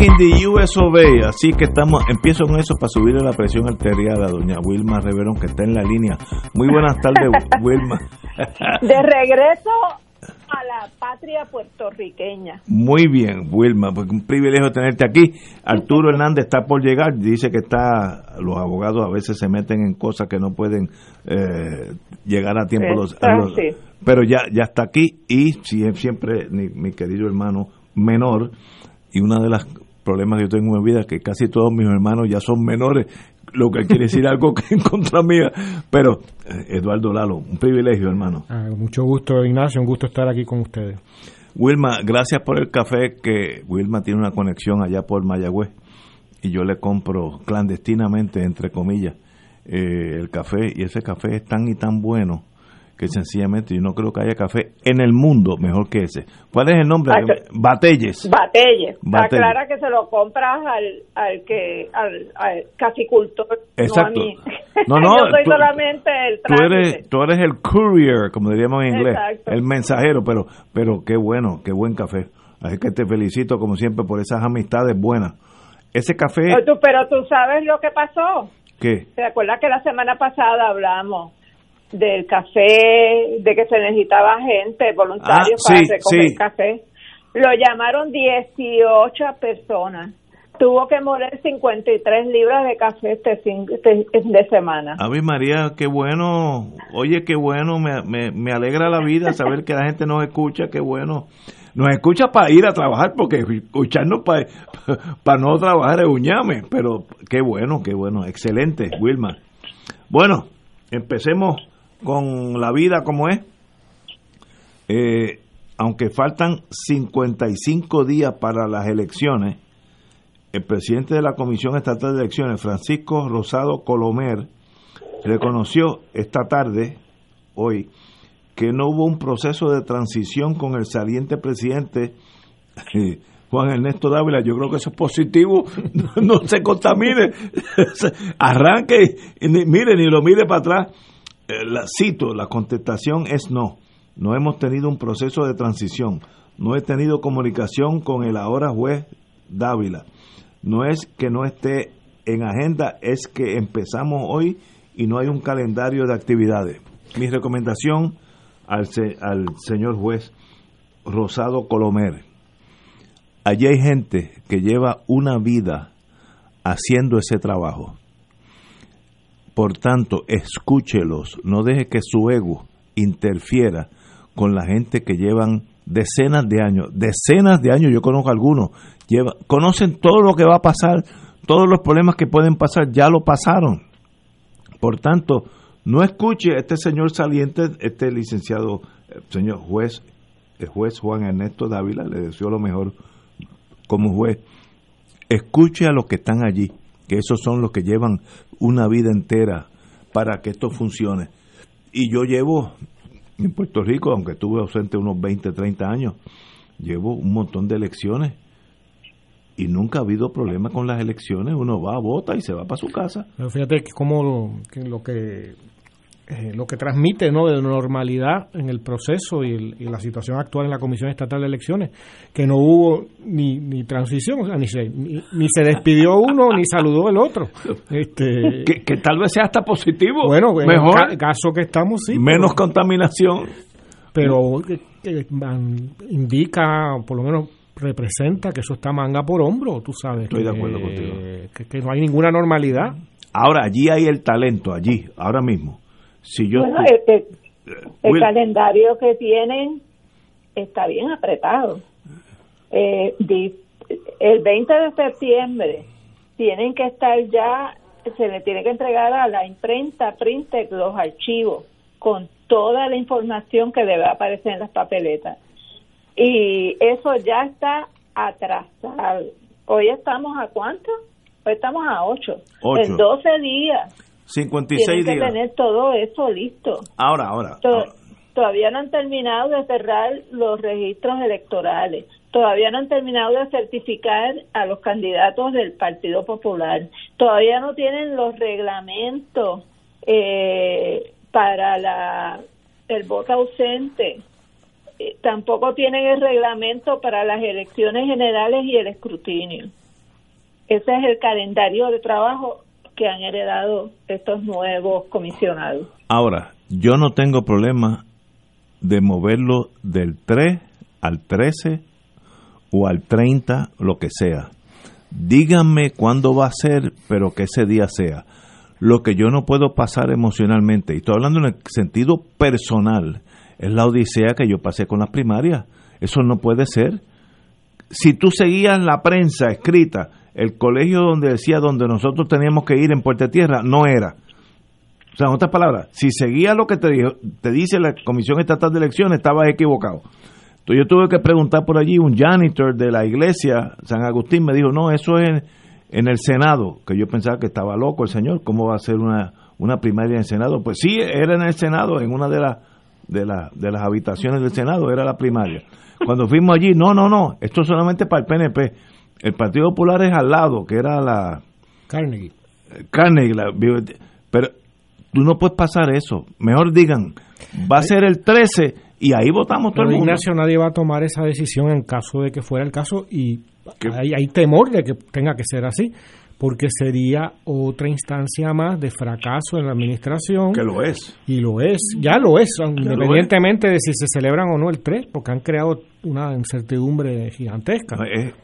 In the US of A. Así que estamos, empiezo con eso para subirle la presión arterial a doña Wilma Reverón, que está en la línea. Muy buenas tardes, Wilma. De regreso a la patria puertorriqueña. Muy bien, Wilma, pues un privilegio tenerte aquí. Arturo Hernández está por llegar, dice que está, los abogados a veces se meten en cosas que no pueden eh, llegar a tiempo. Los, a los- pero ya, ya está aquí y si- siempre mi, mi querido hermano menor y uno de los problemas que yo tengo en mi vida que casi todos mis hermanos ya son menores, lo que quiere decir algo que en contra mía. Pero eh, Eduardo Lalo, un privilegio hermano. Ah, mucho gusto, Ignacio, un gusto estar aquí con ustedes. Wilma, gracias por el café que Wilma tiene una conexión allá por Mayagüez y yo le compro clandestinamente, entre comillas, eh, el café y ese café es tan y tan bueno que sencillamente yo no creo que haya café en el mundo mejor que ese. ¿Cuál es el nombre? Ah, Batelles. Batelle. Batelle. Aclara que se lo compras al, al que al, al caficultor, Exacto. no a mí. No, no, Yo soy tú- solamente el Tú eres, tú eres el courier, como diríamos en inglés, Exacto. el mensajero, pero, pero qué bueno, qué buen café. Así que te felicito como siempre por esas amistades buenas. Ese café, Pero tú, pero tú sabes lo que pasó. ¿qué? ¿Te acuerdas que la semana pasada hablamos del café, de que se necesitaba gente, voluntarios Ah, para sí, recoger sí. café? Lo llamaron 18 personas. Tuvo que moler 53 libras de café este fin este- de semana. Ave María, qué bueno. Oye, qué bueno. Me, me, me alegra la vida saber que la gente nos escucha. Qué bueno. Nos escucha para ir a trabajar, porque escucharnos para no trabajar es un ñame. Pero qué bueno, qué bueno. Excelente, Wilma. Bueno, empecemos con la vida como es. Eh, aunque faltan 55 días para las elecciones, el presidente de la Comisión Estatal de Elecciones, Francisco Rosado Colomer, reconoció esta tarde, hoy, que no hubo un proceso de transición con el saliente presidente eh, Juan Ernesto Dávila. Yo creo que eso es positivo, no, no se contamine, arranque, y ni- mire, ni lo mire para atrás. Eh, la, cito, la contestación es no. No hemos tenido un proceso de transición. No he tenido comunicación con el ahora juez Dávila. No es que no esté en agenda, es que empezamos hoy y no hay un calendario de actividades. Mi recomendación al, al señor juez Rosado Colomer. Allí hay gente que lleva una vida haciendo ese trabajo. Por tanto, escúchelos, no deje que su ego interfiera con la gente que llevan decenas de años, decenas de años, yo conozco algunos, lleva, conocen todo lo que va a pasar, todos los problemas que pueden pasar, ya lo pasaron. Por tanto, no escuche este señor saliente, este licenciado, eh, señor juez, el juez Juan Ernesto Dávila, le deseo lo mejor como juez. Escuche a los que están allí, que esos son los que llevan una vida entera para que esto funcione. Y yo llevo en Puerto Rico, aunque estuve ausente unos 20, 30 años, llevo un montón de elecciones y nunca ha habido problema con las elecciones. Uno va, vota y se va para su casa. Pero fíjate que cómo lo que lo que, eh, lo que transmite ¿no? de normalidad en el proceso y, el- y la situación actual en la Comisión Estatal de Elecciones, que no hubo ni, ni transición, o sea, ni se, ni, ni se despidió uno ni saludó el otro. Este, Que, que tal vez sea hasta positivo. bueno, en mejor, el ca- caso que estamos, sí. menos pero- contaminación. pero que van- indica, por lo menos representa que eso está manga por hombro, tú sabes. Estoy de acuerdo contigo. Que, que no hay ninguna normalidad. Ahora, allí hay el talento, allí, ahora mismo. Si yo Bueno, el, el- el Will- calendario que tienen está bien apretado. Eh, el 20 de septiembre tienen que estar ya, se le tiene que entregar a la imprenta, Printec, los archivos con toda la información que debe aparecer en las papeletas. Y eso ya está atrasado. Hoy estamos a cuánto? Hoy estamos a 8. Ocho. En 12 días. 56 Tienen que días. tener todo eso listo. Ahora, ahora. To- ahora. Todavía no han terminado de cerrar los registros electorales. Todavía no han terminado de certificar a los candidatos del Partido Popular. Todavía no tienen los reglamentos eh, para la el voto ausente. Eh, tampoco tienen el reglamento para las elecciones generales y el escrutinio. Ese es el calendario de trabajo que han heredado estos nuevos comisionados. Ahora, yo no tengo problema de moverlo del 3 al 13 o al 30, lo que sea. Díganme cuándo va a ser, pero que ese día sea. Lo que yo no puedo pasar emocionalmente, y estoy hablando en el sentido personal, es la odisea que yo pasé con las primarias. Eso no puede ser. Si tú seguías la prensa escrita, el colegio donde decía donde nosotros teníamos que ir en Puerta Tierra, no era. O sea, en otras palabras, si seguía lo que te, dijo, te dice la Comisión Estatal de Elecciones, estabas equivocado. Entonces yo tuve que preguntar por allí, un janitor de la iglesia San Agustín me dijo, no, eso es en el Senado, que yo pensaba que estaba loco el señor, ¿cómo va a ser una, una primaria en el Senado? Pues sí, era en el Senado, en una de, las de, de las habitaciones del Senado, era la primaria. Cuando fuimos allí, no, no, no, esto es solamente para el PNP. El Partido Popular es al lado, que era la, Carnegie. Carnegie, la pero tú no puedes pasar eso. Mejor digan, va a ser el 13 y ahí votamos todo Pero el mundo. Ignacio, nadie va a tomar esa decisión en caso de que fuera el caso y hay, hay temor de que tenga que ser así, porque sería otra instancia más de fracaso en la administración. Que lo es. Y lo es, ya lo es, independientemente de si se celebran o no el 3, porque han creado una incertidumbre gigantesca. Es-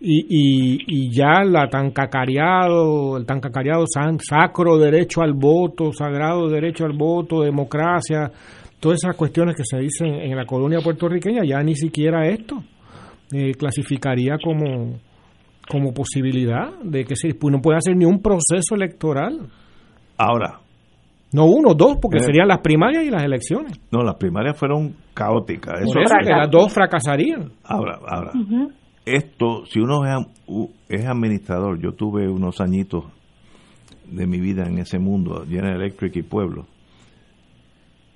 Y, y, y ya la tan cacareado, el tan cacareado san- sacro derecho al voto, sagrado derecho al voto, democracia, todas esas cuestiones que se dicen en la colonia puertorriqueña, ya ni siquiera esto eh, clasificaría como, como posibilidad de que se, pues no puede hacer ni un proceso electoral. Ahora, No uno, dos, porque Eh. serían las primarias y las elecciones. no, las primarias fueron caóticas. Eso, Por eso que las dos fracasarían. Ahora, ahora, esto, si uno es, administrador, yo tuve unos añitos de mi vida en ese mundo, General Electric y Pueblo.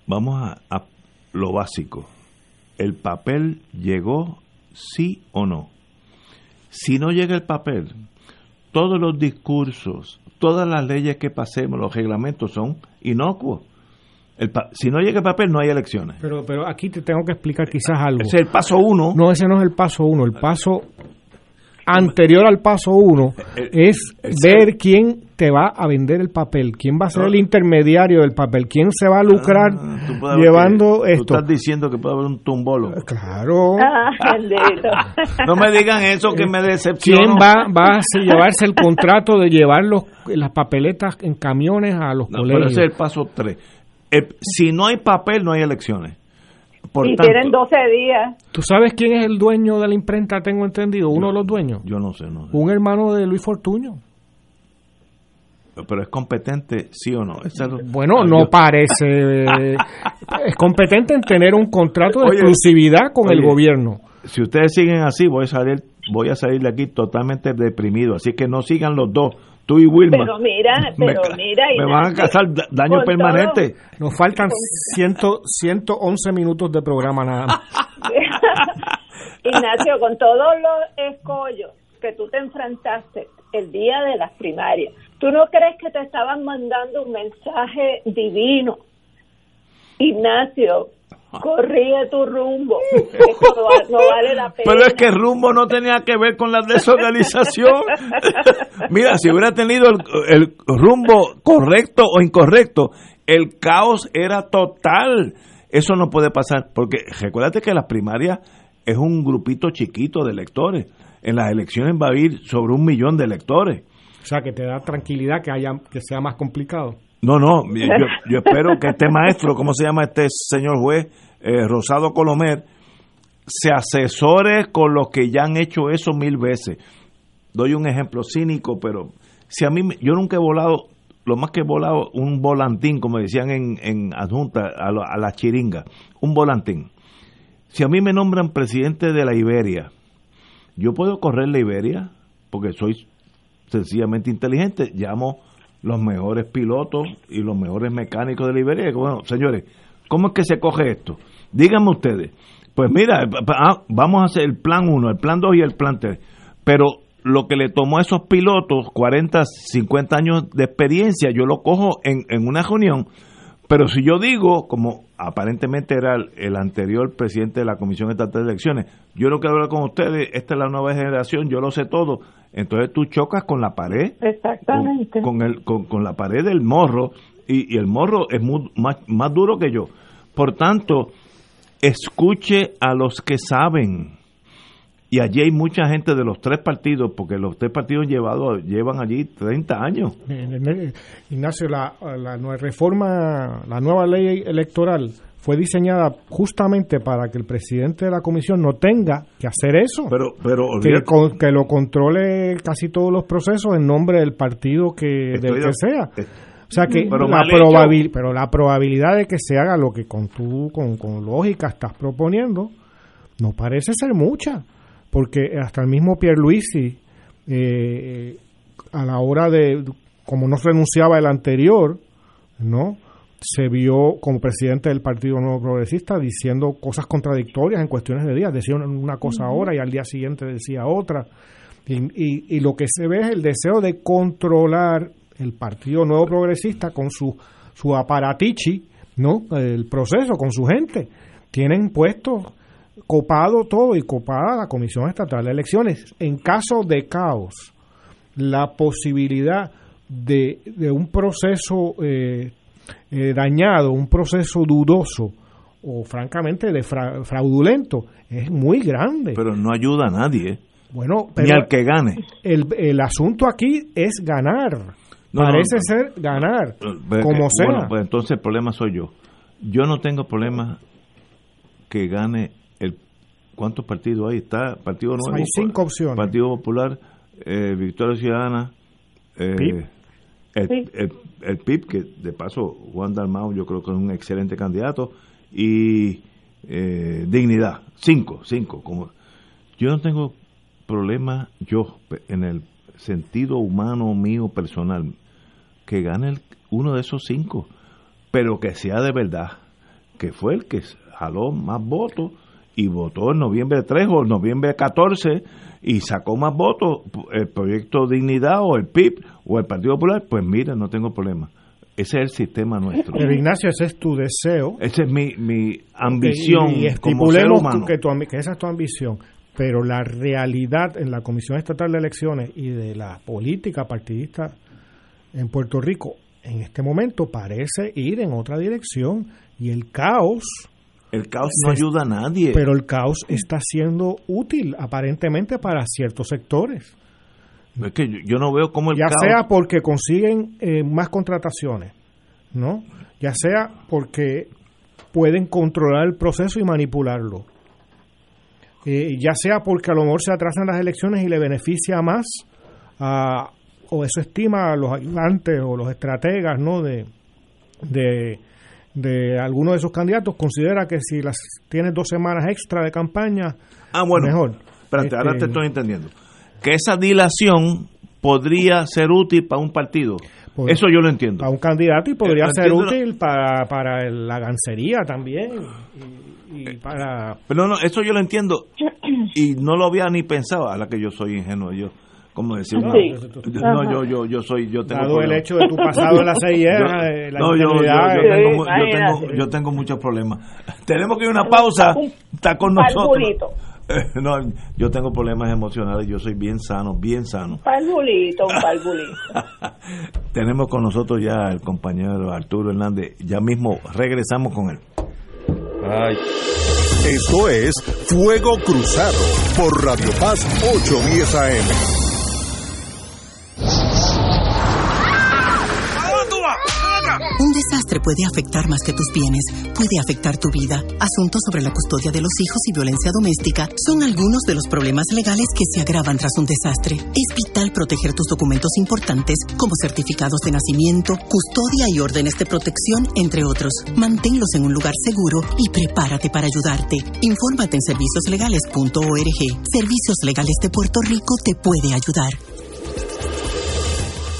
Vamos a, a lo básico. ¿El papel llegó sí o no? Si no llega el papel, todos los discursos, todas las leyes que pasemos, los reglamentos son inocuos. El pa- si no llega el papel, no hay elecciones. Pero, pero aquí te tengo que explicar quizás algo. Ese es el paso uno. No, ese no es el paso uno. El paso anterior al paso uno es ver quién te va a vender el papel, quién va a ser el intermediario del papel, quién se va a lucrar Ah, llevando que- esto. Tú estás diciendo que puede haber un tumbolo. Claro. Ah, bendito. No me digan eso que me decepciona. ¿Quién va, va a se- llevarse el contrato de llevar los, las papeletas en camiones a los No, pero colegios? ese es el paso tres. El- si no hay papel, no hay elecciones. Por y tanto, tienen 12 días. ¿Tú sabes quién es el dueño de la imprenta? Tengo entendido, uno de los dueños. yo no sé, no sé. Un hermano de Luis Fortuño. Pero es competente, sí o no. Es Bueno, no yo- parece. es competente en tener un contrato de Oye, exclusividad con el gobierno. Si ustedes siguen así, voy a salir, voy a salir de aquí totalmente deprimido. Así que no sigan los dos, tú y Wilma. Pero mira, me, pero ca- mira. me van a da- daño con permanente. Nos faltan ciento, 111 minutos de programa nada más. Ignacio, con todos los escollos que tú te enfrentaste el día de las primarias, ¿tú no crees que te estaban mandando un mensaje divino? Ignacio, corrige tu rumbo. Esto no, va- no vale la pena. Pero es que rumbo no tenía que ver con la desorganización. Mira, si hubiera tenido el, el rumbo correcto o incorrecto, el caos era total. Eso no puede pasar, porque recuérdate que las primarias es un grupito chiquito de electores. En las elecciones va a ir sobre un millón de electores. O sea, que te da tranquilidad que haya que sea más complicado. No, no, yo, yo espero que este maestro, ¿cómo se llama este señor juez? Eh, Rosado Colomer, se asesore con los que ya han hecho eso mil veces. Doy un ejemplo cínico, pero si a mí, yo nunca he volado, lo más que he volado, un volantín, como decían en, en adjunta a, lo- a la chiringa, un volantín. Si a mí me nombran presidente de la Iberia Yo puedo correr la Iberia porque soy sencillamente inteligente. Llamo los mejores pilotos y los mejores mecánicos de la Iberia. Bueno, señores, ¿cómo es que se coge esto? Díganme ustedes. Pues mira, ah, vamos a hacer el plan 1, el plan 2 y el plan 3. Pero lo que le tomó a esos pilotos 40, 50 años de experiencia, yo lo cojo en, en una reunión. Pero si yo digo, como aparentemente era el, anterior presidente de la Comisión Estatal de Elecciones, yo no quiero hablar con ustedes, esta es la nueva generación, yo lo sé todo, entonces tú chocas con la pared. Exactamente. Con, el, con, la pared del morro, y, el morro es más, más duro que yo. Por tanto, escuche a los que saben y allí hay mucha gente de los tres partidos, porque los tres partidos llevado, llevan allí 30 años. Ignacio, la, la nueva reforma, la nueva ley electoral fue diseñada justamente para que el presidente de la comisión no tenga que hacer eso. Pero, pero que, que, lo controle casi todos los procesos en nombre del partido que del que sea. o sea que pero la, pero la probabilidad de que se haga lo que con tú con, con lógica estás proponiendo no parece ser mucha porque hasta el mismo Pierluisi, eh, a la hora de, como no renunciaba el anterior, ¿no? se vio como presidente del Partido Nuevo Progresista diciendo cosas contradictorias en cuestiones de días. Decía una cosa ahora y al día siguiente decía otra. Y, y, lo que se ve es el deseo de controlar el Partido Nuevo Progresista con su, su aparatichi, ¿no? El proceso, con su gente. Tienen puestos copado todo y copada la Comisión Estatal de Elecciones. En caso de caos, la posibilidad de, de un proceso eh, eh, dañado, un proceso dudoso o francamente de fraudulento es muy grande. Pero no ayuda a nadie. Bueno, ni al que gane. El, el asunto aquí es ganar. Parece ser ganar, como sea. Bueno, pues entonces el problema soy yo. Yo no tengo problema que gane ¿Cuántos partidos hay? Está Partido Nuevo. Hay cinco opciones. Partido Popular, eh, Victoria Ciudadana, eh, El, PIB, que de paso Juan Dalmau yo creo que es un excelente candidato, y eh, Dignidad. Cinco, cinco. Como, yo no tengo problema, yo, en el sentido humano mío personal, que gane uno de esos cinco, pero que sea de verdad, que fue el que jaló más votos y votó en noviembre 3 o noviembre 14 y sacó más votos el proyecto Dignidad o el PIB o el Partido Popular, pues mira, no tengo problema. Ese es el sistema nuestro. Pero Ignacio, ese es tu deseo. Esa es mi, mi ambición. Y, estipulemos Que, que esa es tu ambición. Pero la realidad en la Comisión Estatal de Elecciones y de la política partidista en Puerto Rico en este momento parece ir en otra dirección y el caos el caos no ayuda a nadie. Pero el caos está siendo útil aparentemente para ciertos sectores. Es que yo, no veo cómo el ya sea porque consiguen eh, más contrataciones, ¿no? Ya sea porque pueden controlar el proceso y manipularlo. Eh, ya sea porque a lo mejor se atrasan las elecciones y le beneficia más a, o eso estima a los ayudantes o los estrategas, ¿no? De, de de alguno de esos candidatos considera que si las tienes dos semanas extra de campaña, ah, bueno, mejor. Espérate, ahora te este, estoy entendiendo. Que esa dilación podría ser útil para un partido. Eso yo lo entiendo. Para un candidato y podría ser útil para, para la gancería también. Y, para... Pero no, eso yo lo entiendo y no lo había ni pensado, a la que yo soy ingenuo. Yo como decir no, yo, yo, yo soy, yo tengo Dado el hecho de tu pasado en la CIA, la no, yo, yo, tengo, yo, tengo, yo tengo muchos problemas. Tenemos que ir a una pausa, está con nosotros. No, yo tengo problemas emocionales, yo soy bien sano, bien sano. Palbulito, Tenemos con nosotros ya el compañero Arturo Hernández, ya mismo regresamos con él. Ay. Esto es Fuego Cruzado por Radio Paz 810 AM. Un desastre puede afectar más que tus bienes, puede afectar tu vida. Asuntos sobre la custodia de los hijos y violencia doméstica son algunos de los problemas legales que se agravan tras un desastre. Es vital proteger tus documentos importantes como certificados de nacimiento, custodia y órdenes de protección, entre otros. Manténlos en un lugar seguro y prepárate para ayudarte. Infórmate en servicioslegales.org. Servicios Legales de Puerto Rico te puede ayudar.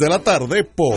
de la tarde por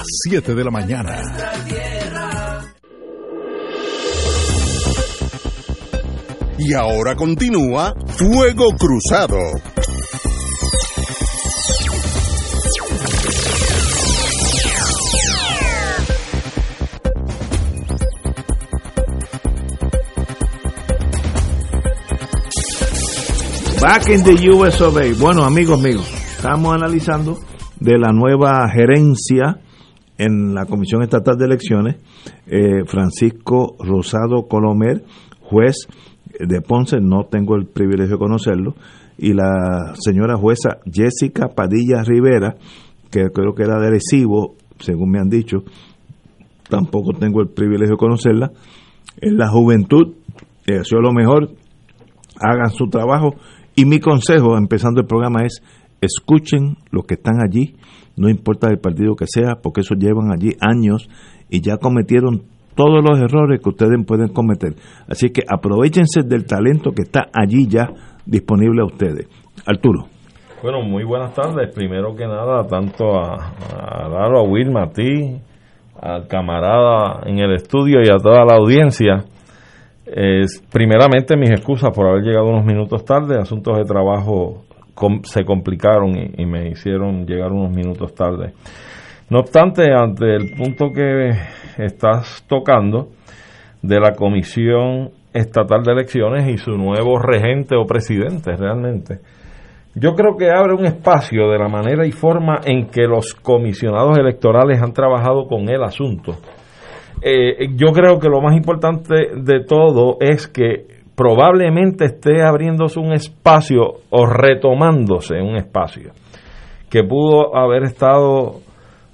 las 7 de la mañana. Y ahora continúa Fuego Cruzado. Back in the US of. Bueno, amigos míos, estamos analizando de la nueva gerencia en la Comisión Estatal de Elecciones, eh, Francisco Rosado Colomer, juez de Ponce, no tengo el privilegio de conocerlo, y la señora jueza Jessica Padilla Rivera, que creo que era de Recibo, según me han dicho, tampoco tengo el privilegio de conocerla. En la juventud, eh, sido lo mejor, hagan su trabajo. Y mi consejo, empezando el programa, es escuchen los que están allí, no importa el partido que sea, porque eso llevan allí años y ya cometieron todos los errores que ustedes pueden cometer. Así que aprovechense del talento que está allí ya disponible a ustedes. Arturo. Bueno, muy buenas tardes. Primero que nada, tanto a, a a Wilma, a ti, al camarada en el estudio y a toda la audiencia. Es, primeramente, mis excusas por haber llegado unos minutos tarde. Asuntos de trabajo se complicaron y, me hicieron llegar unos minutos tarde. No obstante, ante el punto que estás tocando de la Comisión Estatal de Elecciones y su nuevo regente o presidente realmente, yo creo que abre un espacio de la manera y forma en que los comisionados electorales han trabajado con el asunto. Eh, yo creo que lo más importante de todo es que probablemente esté abriéndose un espacio o retomándose un espacio que pudo haber estado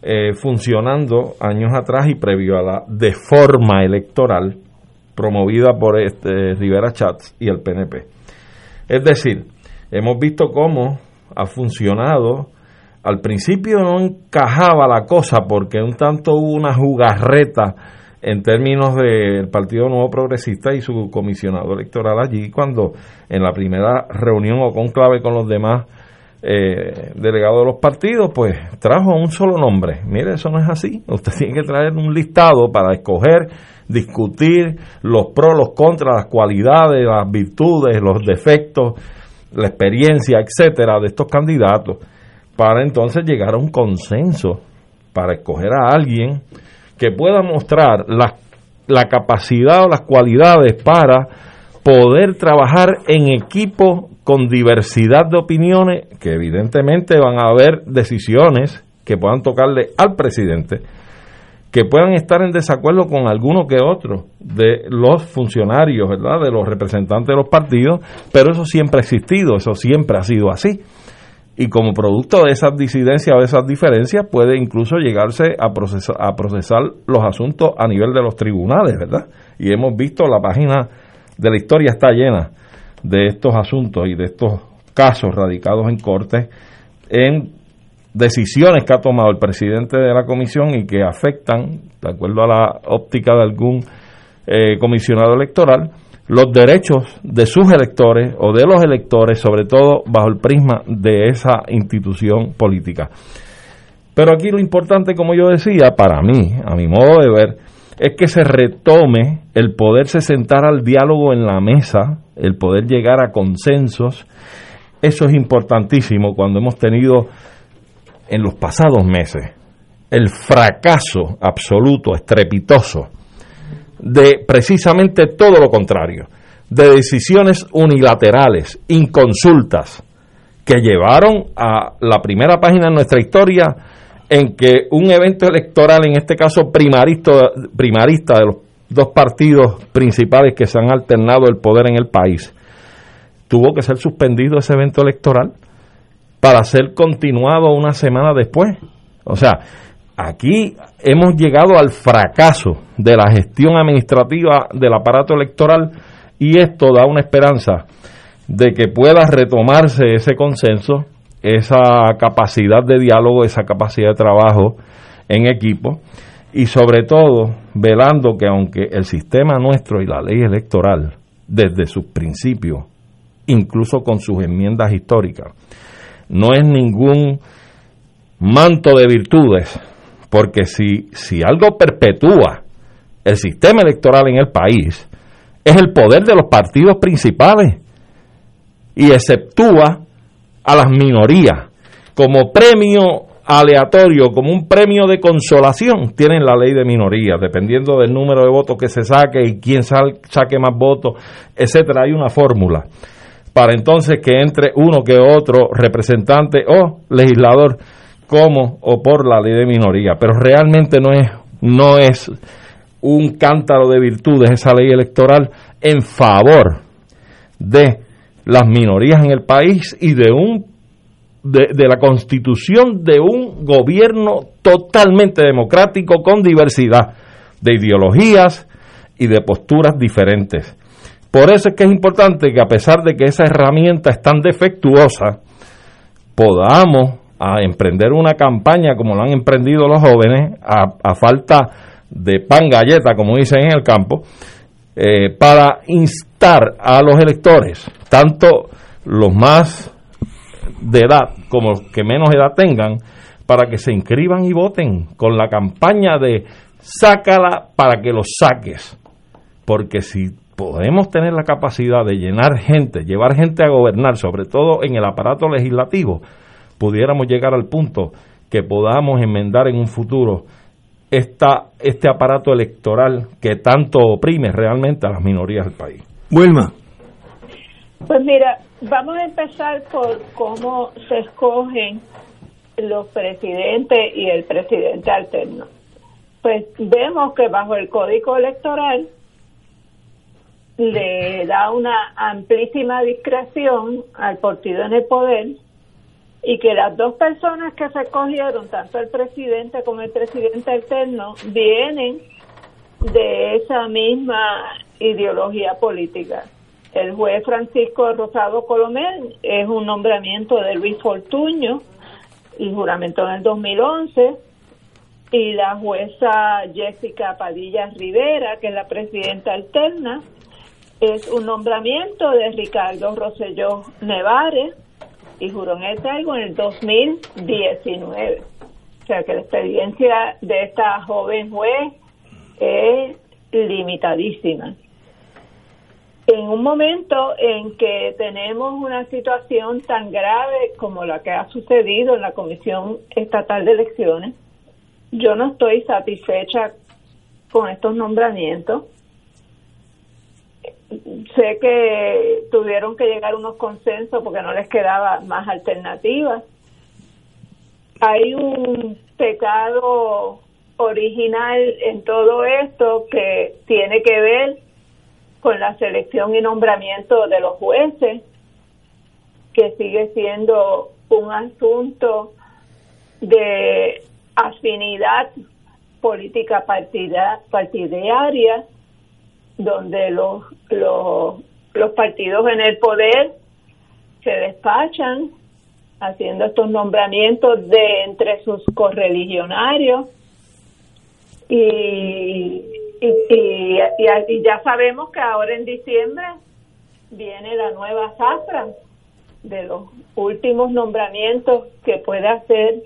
eh, funcionando años atrás y previo a la deforma electoral promovida por este Rivera Chats y el PNP. Es decir, hemos visto cómo ha funcionado. Al principio no encajaba la cosa porque un tanto hubo una jugarreta en términos del Partido Nuevo Progresista y su comisionado electoral allí, cuando en la primera reunión o conclave con los demás eh, delegados de los partidos, pues trajo un solo nombre. Mire, eso no es así. Usted tiene que traer un listado para escoger, discutir los pros, los contras, las cualidades, las virtudes, los defectos, la experiencia, etcétera, de estos candidatos, para entonces llegar a un consenso, para escoger a alguien que pueda mostrar la, capacidad o las cualidades para poder trabajar en equipo con diversidad de opiniones, que evidentemente van a haber decisiones que puedan tocarle al presidente, que puedan estar en desacuerdo con alguno que otro de los funcionarios, ¿verdad? De los representantes de los partidos, pero eso siempre ha existido, eso siempre ha sido así. Y como producto de esas disidencias o de esas diferencias puede incluso llegarse a procesar, a procesar los asuntos a nivel de los tribunales, ¿verdad? Y hemos visto la página de la historia está llena de estos asuntos y de estos casos radicados en corte en decisiones que ha tomado el presidente de la comisión y que afectan, de acuerdo a la óptica de algún eh, comisionado electoral, los derechos de sus electores o de los electores, sobre todo bajo el prisma de esa institución política. Pero aquí lo importante, como yo decía, para mí, a mi modo de ver, es que se retome el poderse sentar al diálogo en la mesa, el poder llegar a consensos. Eso es importantísimo cuando hemos tenido en los pasados meses el fracaso absoluto, estrepitoso, de precisamente todo lo contrario, de decisiones unilaterales, inconsultas, que llevaron a la primera página de nuestra historia en que un evento electoral, en este caso primarista, primarista de los dos partidos principales que se han alternado el poder en el país, tuvo que ser suspendido ese evento electoral para ser continuado una semana después. O sea, aquí hemos llegado al fracaso de la gestión administrativa del aparato electoral y esto da una esperanza de que pueda retomarse ese consenso esa capacidad de diálogo, esa capacidad de trabajo en equipo y sobre todo velando que aunque el sistema nuestro y la ley electoral desde sus principios, incluso con sus enmiendas históricas, no es ningún manto de virtudes, porque si, si algo perpetúa el sistema electoral en el país, es el poder de los partidos principales y exceptúa a las minorías como premio aleatorio, como un premio de consolación, tienen la ley de minorías, dependiendo del número de votos que se saque y quién saque más votos, etcétera. Hay una fórmula para entonces que entre uno que otro representante o legislador como o por la ley de minoría, pero realmente no es no es un cántaro de virtudes esa ley electoral en favor de las minorías en el país y de un de, la constitución de un gobierno totalmente democrático con diversidad de ideologías y de posturas diferentes. Por eso es que es importante que a pesar de que esa herramienta es tan defectuosa, podamos a emprender una campaña como lo han emprendido los jóvenes, a, falta de pan galleta, como dicen en el campo, eh, para instar a los electores, tanto los más de edad como los que menos edad tengan, para que se inscriban y voten con la campaña de sácala para que los saques. Porque si podemos tener la capacidad de llenar gente, llevar gente a gobernar, sobre todo en el aparato legislativo, pudiéramos llegar al punto que podamos enmendar en un futuro esta, este aparato electoral que tanto oprime realmente a las minorías del país. Wilma. Pues mira, vamos a empezar por cómo se escogen los presidentes y el presidente alterno. Pues vemos que bajo el código electoral le da una amplísima discreción al partido en el poder y que las dos personas que se escogieron, tanto el presidente como el presidente alterno, vienen de esa misma ideología política. El juez Francisco Rosado Colomé es un nombramiento de Luis Fortuño y juramento en el 2011 y la jueza Jessica Padilla Rivera, que es la presidenta alterna, es un nombramiento de Ricardo Rosselló Nevares y juró en el cargo en el 2019. O sea que la experiencia de esta joven juez es limitadísima. En un momento en que tenemos una situación tan grave como la que ha sucedido en la Comisión Estatal de Elecciones, yo no estoy satisfecha con estos nombramientos sé que tuvieron que llegar unos consensos porque no les quedaba más alternativas. Hay un pecado original en todo esto que tiene que ver con la selección y nombramiento de los jueces, que sigue siendo un asunto de afinidad política partida, partidaria, donde los, los, partidos en el poder se despachan haciendo estos nombramientos de entre sus correligionarios y, y, y, ya sabemos que ahora en diciembre viene la nueva zafra de los últimos nombramientos que puede hacer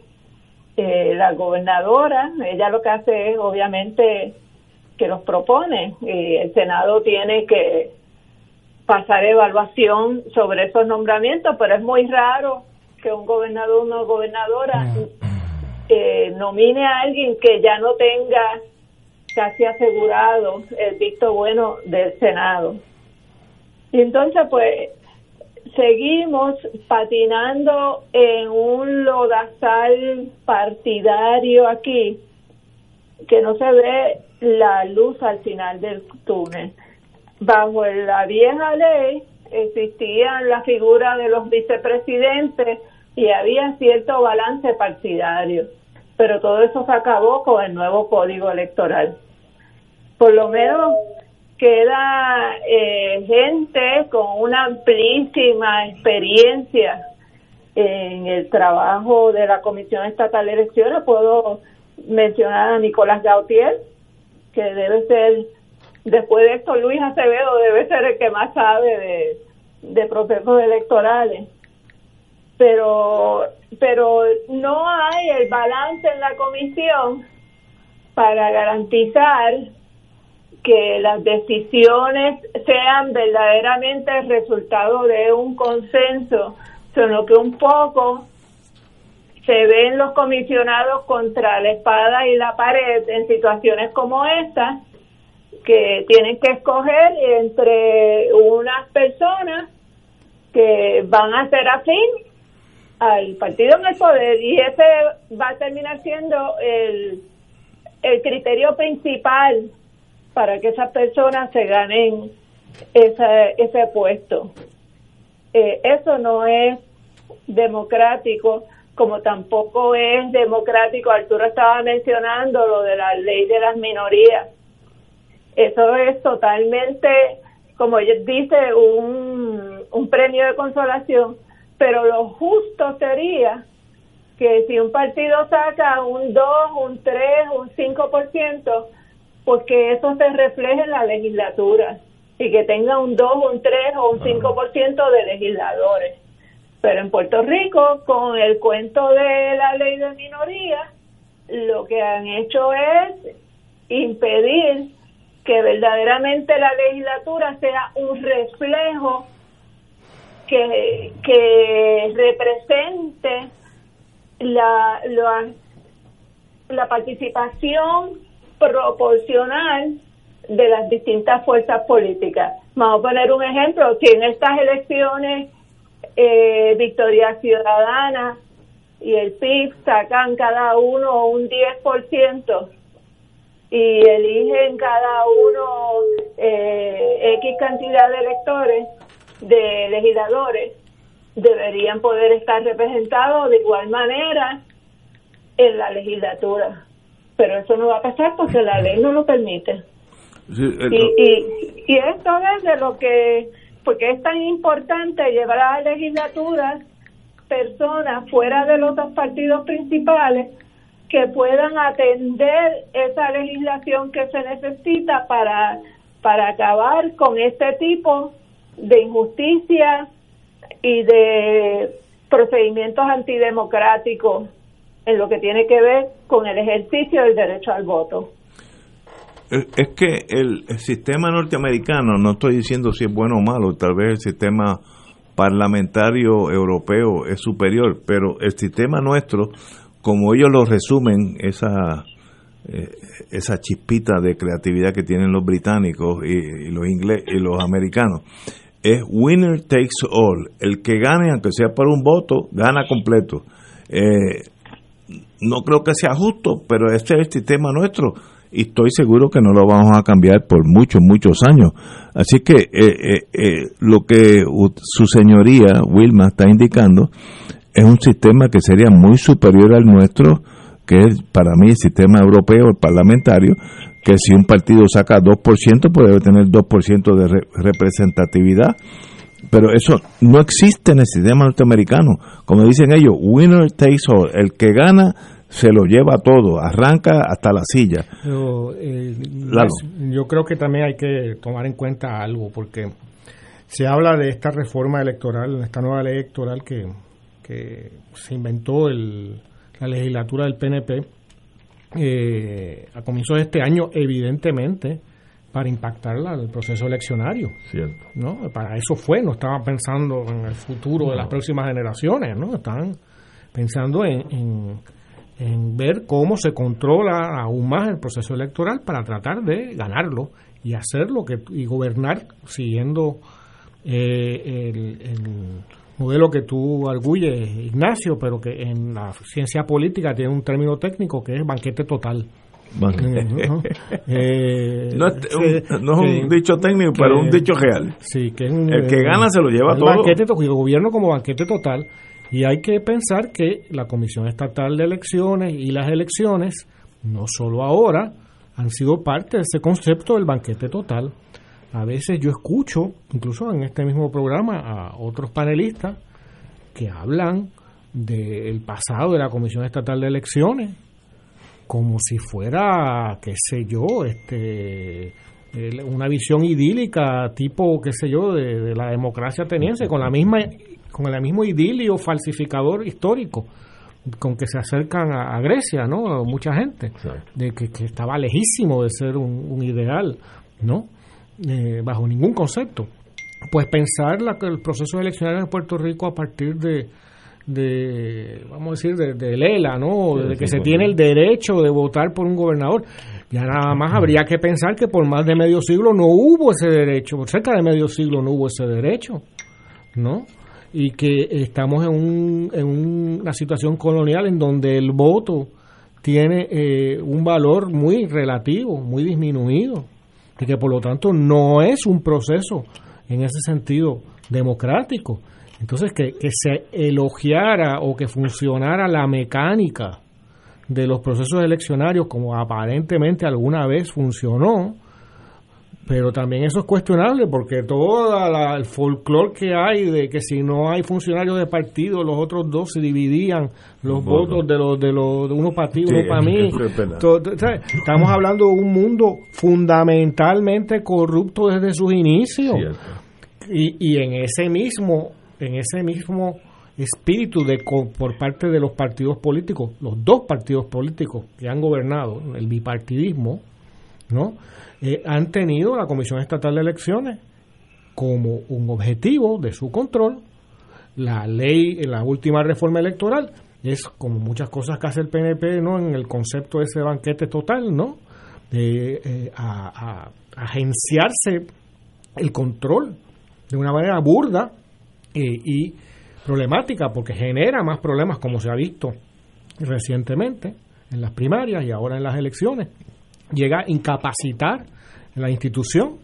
eh, la gobernadora. Ella lo que hace es obviamente que los propone y el Senado tiene que pasar evaluación sobre esos nombramientos, pero es muy raro que un gobernador o una gobernadora mm que nomine a alguien que ya no tenga casi asegurado el visto bueno del Senado. Y entonces, pues, seguimos patinando en un lodazal partidario aquí, que no se ve la luz al final del túnel. Bajo la vieja ley existían la figura de los vicepresidentes y había cierto balance partidario pero todo eso se acabó con el nuevo código electoral. Por lo menos queda eh, gente con una amplísima experiencia en el trabajo de la Comisión Estatal de Elecciones. Puedo mencionar a Nicolás Gautier, que debe ser, después de esto, Luis Acevedo debe ser el que más sabe de, de procesos electorales. Pero pero no hay el balance en la comisión para garantizar que las decisiones sean verdaderamente el resultado de un consenso, sino que un poco se ven los comisionados contra la espada y la pared en situaciones como esta, que tienen que escoger entre unas personas que van a ser afín al partido en el poder y ese va a terminar siendo el, el criterio principal para que esas personas se ganen ese, ese puesto. Eh, eso no es democrático, como tampoco es democrático, Arturo estaba mencionando lo de la ley de las minorías. Eso es totalmente, como dice, un, un premio de consolación pero lo justo sería que si un partido saca un 2, un 3, un 5%, pues que eso se refleje en la legislatura y que tenga un 2, un 3 o un 5% de legisladores. Pero en Puerto Rico, con el cuento de la ley de minoría, lo que han hecho es impedir que verdaderamente la legislatura sea un reflejo que, que represente la, la, la participación proporcional de las distintas fuerzas políticas. Vamos a poner un ejemplo, si en estas elecciones eh, Victoria Ciudadana y el PIB sacan cada uno un 10% y eligen cada uno eh, X cantidad de electores, de legisladores deberían poder estar representados de igual manera en la legislatura. Pero eso no va a pasar porque la ley no lo permite. y, y, y esto es de lo que, porque es tan importante llevar a la legislatura personas fuera de los dos partidos principales que puedan atender esa legislación que se necesita para, para acabar con este tipo de injusticia y de procedimientos antidemocráticos en lo que tiene que ver con el ejercicio del derecho al voto. Es que el, sistema norteamericano, no estoy diciendo si es bueno o malo, tal vez el sistema parlamentario europeo es superior, pero el sistema nuestro, como ellos lo resumen, esa eh, esa chispita de creatividad que tienen los británicos y, los ingleses y los americanos. Es winner takes all. El que gane, aunque sea por un voto, gana completo. Eh, no creo que sea justo, pero este es el sistema nuestro y estoy seguro que no lo vamos a cambiar por muchos, muchos años. Así que eh, eh, lo que su señoría, Wilma, está indicando es un sistema que sería muy superior al nuestro, que es para mí el sistema europeo, el parlamentario, que si un partido saca 2%, puede tener 2% de representatividad. Pero eso no existe en el sistema norteamericano. Como dicen ellos, winner takes all. El que gana se lo lleva todo, arranca hasta la silla. Eh, yo creo que también hay que tomar en cuenta algo, porque se habla de esta reforma electoral, esta nueva ley electoral que, que se inventó el, la legislatura del PNP eh, a comienzos de este año, evidentemente para impactar el proceso eleccionario. Cierto. ¿no? Para eso fue, no estaban pensando en el futuro de las próximas generaciones, ¿no? Estaban pensando en, en, ver cómo se controla aún más el proceso electoral para tratar de ganarlo y hacerlo que, y gobernar siguiendo eh, el modelo que tú arguyes, Ignacio, pero que en la ciencia política tiene un término técnico que es banquete total. Eh, no, es, un, dicho técnico, pero un dicho real. Sí, que el que gana se lo lleva todo. Banquete, el gobierno como banquete total. Y hay que pensar que la Comisión Estatal de Elecciones y las elecciones, no solo ahora, han sido parte de ese concepto del banquete total. A veces yo escucho, incluso en este mismo programa, a otros panelistas que hablan del pasado de la Comisión Estatal de Elecciones como si fuera, qué sé yo, este una visión idílica tipo, qué sé yo, de, la democracia ateniense, con la misma con el mismo idilio falsificador histórico con que se acercan a, Grecia, ¿no? Mucha gente, de que, estaba lejísimo de ser un ideal, ¿no? Eh, bajo ningún concepto. Pues pensar la, el proceso eleccionario en Puerto Rico a partir de, de vamos a decir, de, de Lela, ¿no? de que se tiene el derecho de votar por un gobernador. Ya nada más habría que pensar que por más de medio siglo no hubo ese derecho, por cerca de medio siglo no hubo ese derecho, ¿no? Y que estamos en, un, en una situación colonial en donde el voto tiene eh, un valor muy relativo, muy disminuido y que por lo tanto no es un proceso en ese sentido democrático. Entonces, que, que se elogiara o que funcionara la mecánica de los procesos eleccionarios como aparentemente alguna vez funcionó, pero también eso es cuestionable porque todo el folclore que hay de que si no hay funcionarios de partido, los otros dos se dividían los votos de los de los de uno para ti, uno para mí. estamos hablando de un mundo fundamentalmente corrupto desde sus inicios. Y, y en ese mismo en ese mismo espíritu de por parte de los partidos políticos, los dos partidos políticos que han gobernado, el bipartidismo, ¿no? Eh, han tenido la Comisión Estatal de Elecciones como un objetivo de su control la ley, la última reforma electoral es como muchas cosas que hace el PNP, ¿no? En el concepto de ese banquete total, ¿no? De eh, agenciarse el control de una manera burda eh, y problemática porque genera más problemas como se ha visto recientemente en las primarias y ahora en las elecciones llega a incapacitar la institución,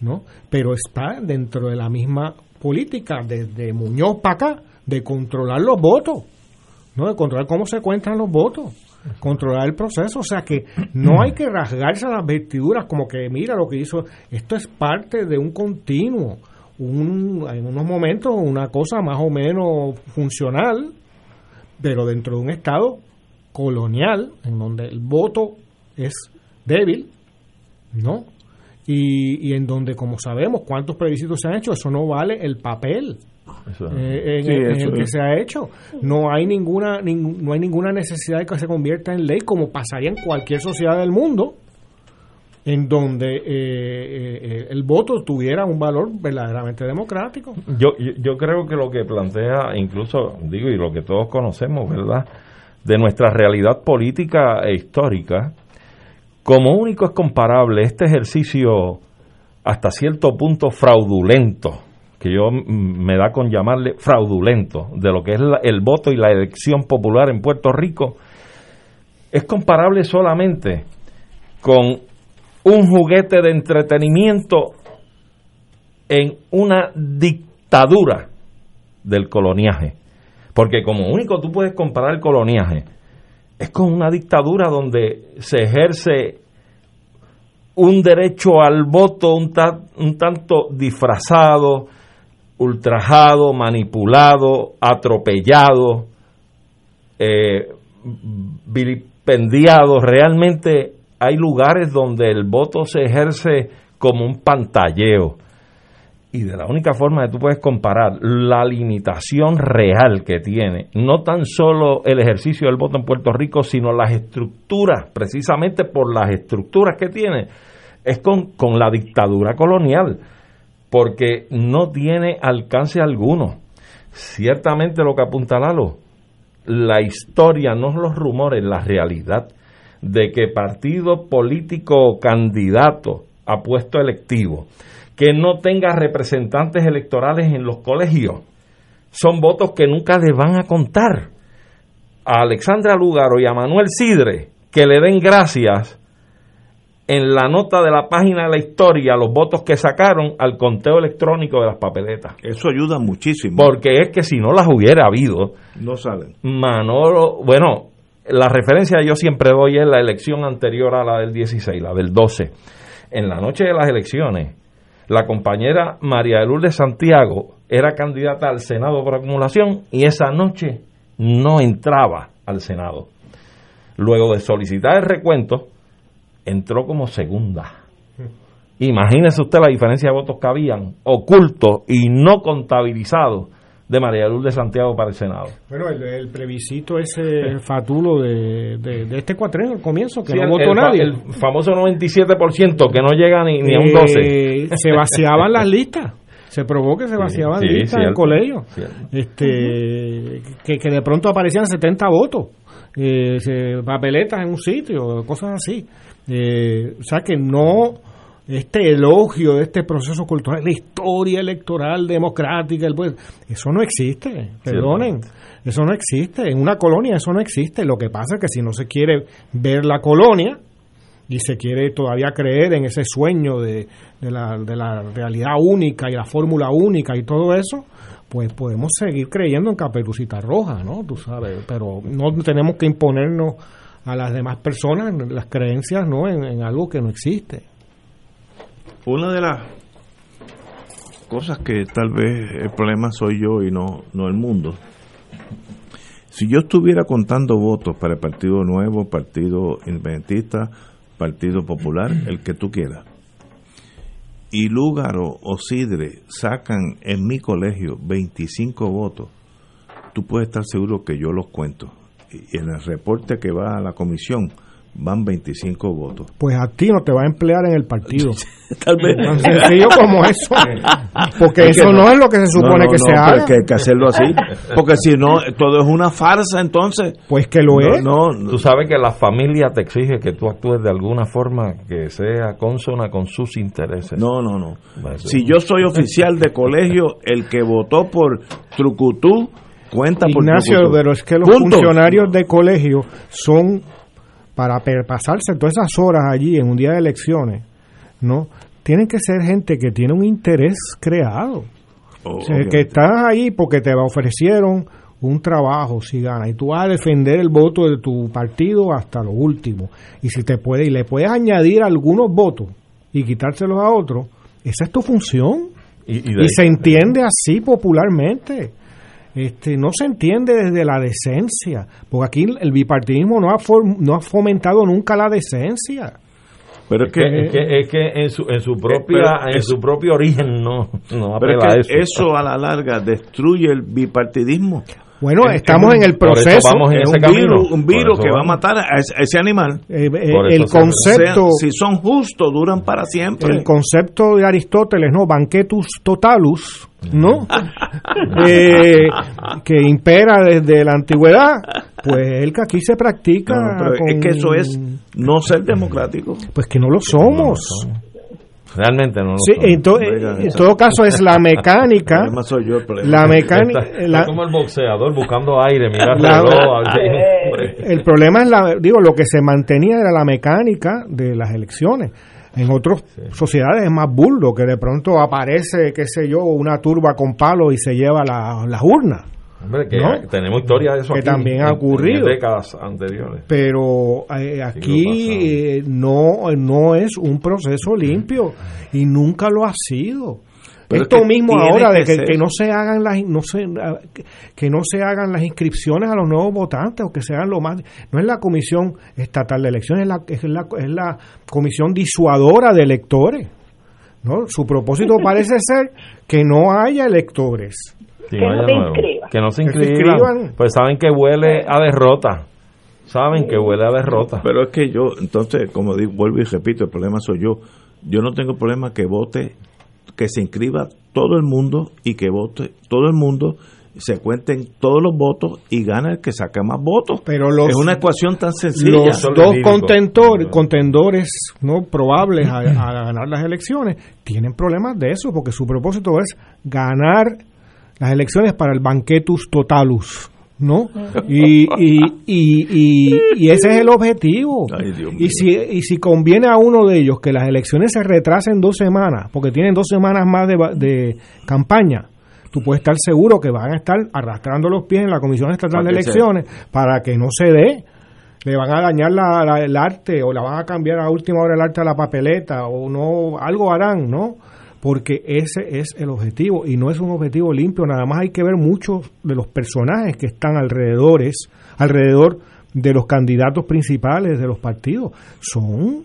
¿no? Pero está dentro de la misma política desde Muñoz para acá de controlar los votos, ¿no? De controlar cómo se cuentan los votos, controlar el proceso, o sea que no hay que rasgarse las vestiduras como que mira lo que hizo, esto es parte de un continuo, un, en unos momentos una cosa más o menos funcional, pero dentro de un estado colonial en donde el voto es débil, ¿no? Y, y en donde, como sabemos, cuántos plebiscitos se han hecho, eso no vale el papel eh, en, el que se ha hecho. No hay ninguna no hay ninguna necesidad de que se convierta en ley como pasaría en cualquier sociedad del mundo en donde eh, eh, el voto tuviera un valor verdaderamente democrático. Yo, yo creo que lo que plantea, incluso digo, y lo que todos conocemos, ¿verdad? De nuestra realidad política e histórica, Como único es comparable este ejercicio hasta cierto punto fraudulento, que yo me da con llamarle fraudulento, de lo que es el voto y la elección popular en Puerto Rico, es comparable solamente con un juguete de entretenimiento en una dictadura del coloniaje. Porque como único tú puedes comparar el coloniaje, es con una dictadura donde se ejerce un derecho al voto un, tanto disfrazado, ultrajado, manipulado, atropellado, eh, vilipendiado. Realmente hay lugares donde el voto se ejerce como un pantalleo. Y de la única forma que tú puedes comparar la limitación real que tiene, no tan solo el ejercicio del voto en Puerto Rico, sino las estructuras, precisamente por las estructuras que tiene, es con, con la dictadura colonial, porque no tiene alcance alguno. Ciertamente lo que apunta Lalo, la historia, no los rumores, la realidad de que partido político o candidato a puesto electivo que no tenga representantes electorales en los colegios son votos que nunca le van a contar. A Alexandra Lugaro y a Manuel Sidre que le den gracias en la nota de la página de la historia los votos que sacaron al conteo electrónico de las papeletas. Eso ayuda muchísimo. Porque es que si no las hubiera habido, no salen. Manolo, bueno, la referencia yo siempre doy es la elección anterior a la del 16, la del 12. En la noche de las elecciones, la compañera María de Lourdes Santiago era candidata al Senado por acumulación y esa noche no entraba al Senado. Luego de solicitar el recuento, entró como segunda. Imagínese usted la diferencia de votos que habían, ocultos y no contabilizados, de María Luz de Santiago para el Senado. Bueno, el, el plebiscito ese fatulo de, de, este cuatrenio, el comienzo, que no votó nadie. El famoso 97% que no llega ni, ni a un 12. Eh, se vaciaban las listas. Se probó que se vaciaban listas en el colegio. Este, que, que de pronto aparecían 70 votos. Eh, papeletas en un sitio, cosas así. Eh, o sea que no, este elogio de este proceso cultural, la historia electoral democrática, el, eso no existe, perdonen, eso no existe. En una colonia eso no existe. Lo que pasa es que si no se quiere ver la colonia y se quiere todavía creer en ese sueño de, de, la, de la realidad única y la fórmula única y todo eso, pues podemos seguir creyendo en Caperucita Roja, ¿no? Tú sabes, pero no tenemos que imponernos a las demás personas las creencias, ¿no? En, algo que no existe. Una de las cosas que tal vez el problema soy yo y no, no el mundo. Si yo estuviera contando votos para el Partido Nuevo, Partido Independentista, Partido Popular, el que tú quieras, y Lúgaro o Sidre sacan en mi colegio 25 votos, tú puedes estar seguro que yo los cuento. Y en el reporte que va a la comisión, van 25 votos. Pues a ti no te va a emplear en el partido. Tal vez. Tan sencillo como eso. Porque eso no, es lo que se supone que se haga. Que hay que hacerlo así. Porque si no, todo es una farsa entonces. Pues que lo es. No, Tú sabes que la familia te exige que tú actúes de alguna forma que sea consona con sus intereses. No, no, no. Si yo soy oficial de colegio, el que votó por Trucutú cuenta por Ignacio, pero es que los funcionarios de colegio son para pasarse todas esas horas allí en un día de elecciones, ¿no? Tienen que ser gente que tiene un interés creado. o sea, que estás ahí porque te ofrecieron un trabajo si gana y tú vas a defender el voto de tu partido hasta lo último. Y si te puede y le puedes añadir algunos votos y quitárselos a otros esa es tu función. Y se entiende así popularmente este, no se entiende desde la decencia, porque aquí el bipartidismo no ha, no ha fomentado nunca la decencia. Pero es que, es que, en, su, en su propia en su propio origen no, no pero es que eso. a la larga destruye el bipartidismo. Bueno, estamos en el proceso. Vamos en ese un, virus, un virus que va a matar a ese, animal. Eh, eh, el concepto. si son justos, duran para siempre. El concepto de Aristóteles, ¿no? Banquetus totalus, ¿no? Eh, que impera desde la antigüedad, pues el que aquí se practica. es que eso es no ser democrático. Pues que no lo somos. Realmente no lo sí, en, todo caso es la mecánica. la mecánica. como el boxeador buscando aire, el problema es la, digo, lo que se mantenía era la mecánica de las elecciones. En otras sociedades es más burdo, que de pronto aparece, qué sé yo, una turba con palo y se lleva las urnas. Hombre, que tenemos historia de eso que también ha ocurrido en décadas anteriores. Pero eh, aquí eh, no no es un proceso limpio y nunca lo ha sido. Esto mismo ahora de que, no se hagan las no se, que no se hagan las inscripciones a los nuevos votantes o que se hagan lo más no es la comisión estatal de elecciones es la es la, es la comisión disuadora de electores. ¿no? Su propósito parece ser que no haya electores que, no. Que no se inscriban. Pues saben que huele a derrota. Saben que huele a derrota. Pero es que yo, entonces, como digo, vuelvo y repito, el problema soy yo. Yo no tengo problema que vote, que se inscriba todo el mundo y que vote todo el mundo se cuenten todos los votos y gana el que saca más votos. Pero los, es una ecuación tan sencilla. Los dos contendores, contendores no probables a, a, ganar las elecciones tienen problemas de eso porque su propósito es ganar las elecciones para el banquetus totalus. ¿no? Y, y, y, y, ese es el objetivo. y, si, y si conviene a uno de ellos que las elecciones se retrasen dos semanas, porque tienen dos semanas más de, de campaña, tú puedes estar seguro que van a estar arrastrando los pies en la Comisión Estatal de Elecciones para que no se dé. Le van a dañar la, el arte o la van a cambiar a última hora el arte a la papeleta o no, algo harán, ¿no? Porque ese es el objetivo y no es un objetivo limpio, nada más hay que ver muchos de los personajes que están alrededores, alrededor de los candidatos principales de los partidos. Son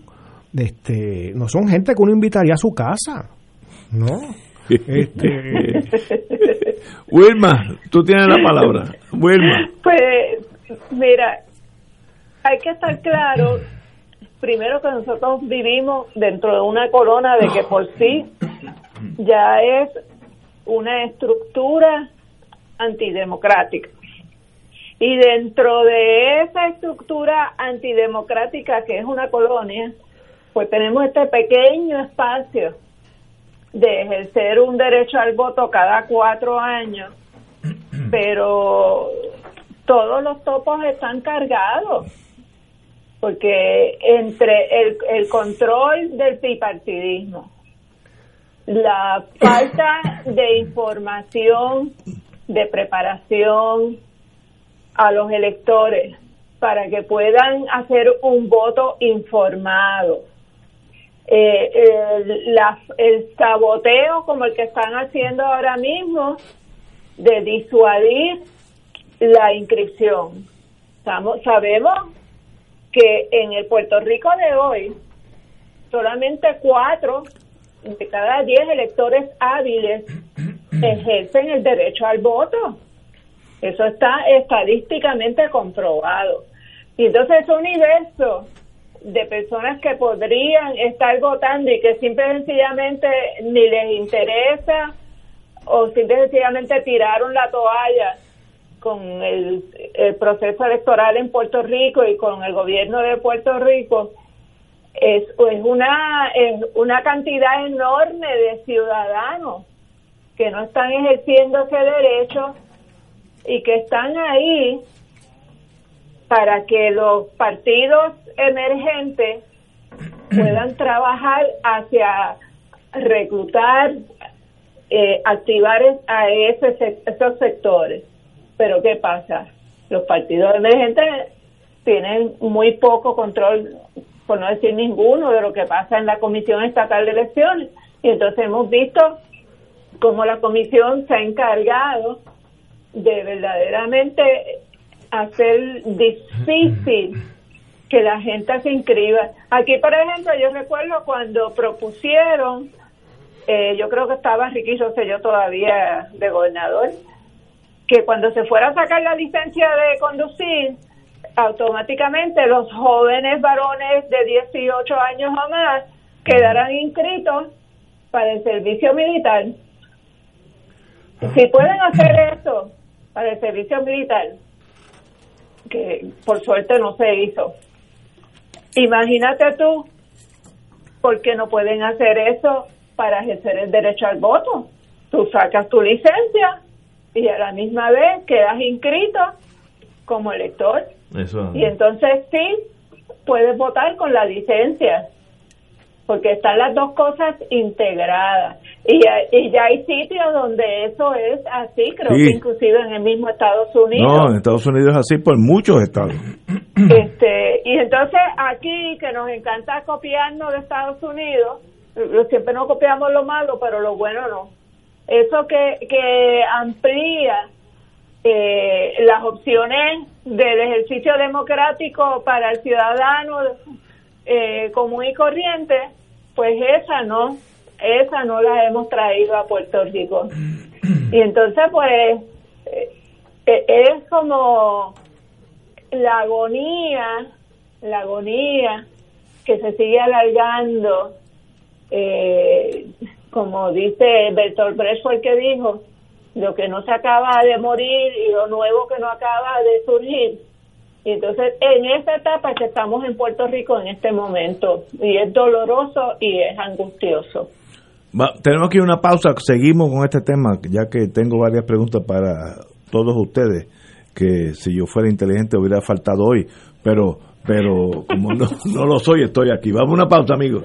este no son gente que uno invitaría a su casa, ¿no? Este... Wilma, tú tienes la palabra. Wilma. Pues mira, hay que estar claro primero que nosotros vivimos dentro de una corona de que por sí ya es una estructura antidemocrática. Y dentro de esa estructura antidemocrática que es una colonia, pues tenemos este pequeño espacio de ejercer un derecho al voto cada cuatro años, pero todos los topos están cargados, porque entre el, el control del bipartidismo, la falta de información, de preparación a los electores para que puedan hacer un voto informado. Eh, el, el saboteo como el que están haciendo ahora mismo de disuadir la inscripción. sabemos que en el Puerto Rico de hoy solamente cuatro de cada 10 electores hábiles ejercen el derecho al voto. Eso está estadísticamente comprobado. Y entonces ese universo de personas que podrían estar votando y que simple y sencillamente ni les interesa o simple y sencillamente tiraron la toalla con el, el proceso electoral en Puerto Rico y con el gobierno de Puerto Rico, es, es una, es una cantidad enorme de ciudadanos que no están ejerciendo ese derecho y que están ahí para que los partidos emergentes puedan trabajar hacia reclutar, eh, activar a ese, esos sectores. Pero ¿qué pasa? Los partidos emergentes tienen muy poco control por no decir ninguno, de lo que pasa en la Comisión Estatal de Elecciones. Y entonces hemos visto cómo la comisión se ha encargado de verdaderamente hacer difícil que la gente se inscriba. Aquí, por ejemplo, yo recuerdo cuando propusieron, eh, yo creo que estaba Ricky yo todavía de gobernador, que cuando se fuera a sacar la licencia de conducir, automáticamente los jóvenes varones de 18 años o más quedarán inscritos para el servicio militar. Si pueden hacer eso para el servicio militar, que por suerte no se hizo. Imagínate tú, ¿por qué no pueden hacer eso para ejercer el derecho al voto? Tú sacas tu licencia y a la misma vez quedas inscrito como elector. Y entonces sí, puedes votar con la licencia, porque están las dos cosas integradas. Y, y ya hay sitios donde eso es así, creo que inclusive en el mismo Estados Unidos. No, en Estados Unidos es así por muchos estados. Este, y entonces aquí, que nos encanta copiarnos de Estados Unidos, siempre nos copiamos lo malo, pero lo bueno no. Eso que, que amplía eh, las opciones del ejercicio democrático para el ciudadano eh, común y corriente, pues esa no, esa no la hemos traído a Puerto Rico. Y entonces, pues, eh, eh, es como la agonía, la agonía que se sigue alargando, eh, como dice Bertolt Brecht fue el que dijo, lo que no se acaba de morir y lo nuevo que no acaba de surgir. Y entonces en esta etapa que estamos en Puerto Rico en este momento y es doloroso y es angustioso. tenemos aquí una pausa, seguimos con este tema ya que tengo varias preguntas para todos ustedes que si yo fuera inteligente hubiera faltado hoy, pero pero como no, no lo soy estoy aquí. Vamos a una pausa amigos.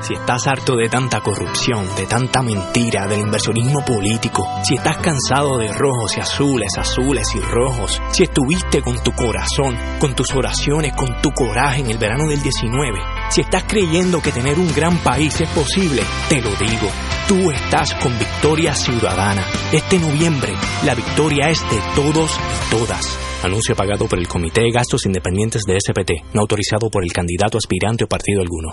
Si estás harto de tanta corrupción, de tanta mentira, del inversionismo político, si estás cansado de rojos y azules, azules y rojos, si estuviste con tu corazón, con tus oraciones, con tu coraje en el verano del 19, si estás creyendo que tener un gran país es posible, te lo digo, tú estás con Victoria Ciudadana. Este noviembre, la victoria es de todos y todas. Anuncio pagado por el Comité de Gastos Independientes de SPT, no autorizado por el candidato aspirante o partido alguno.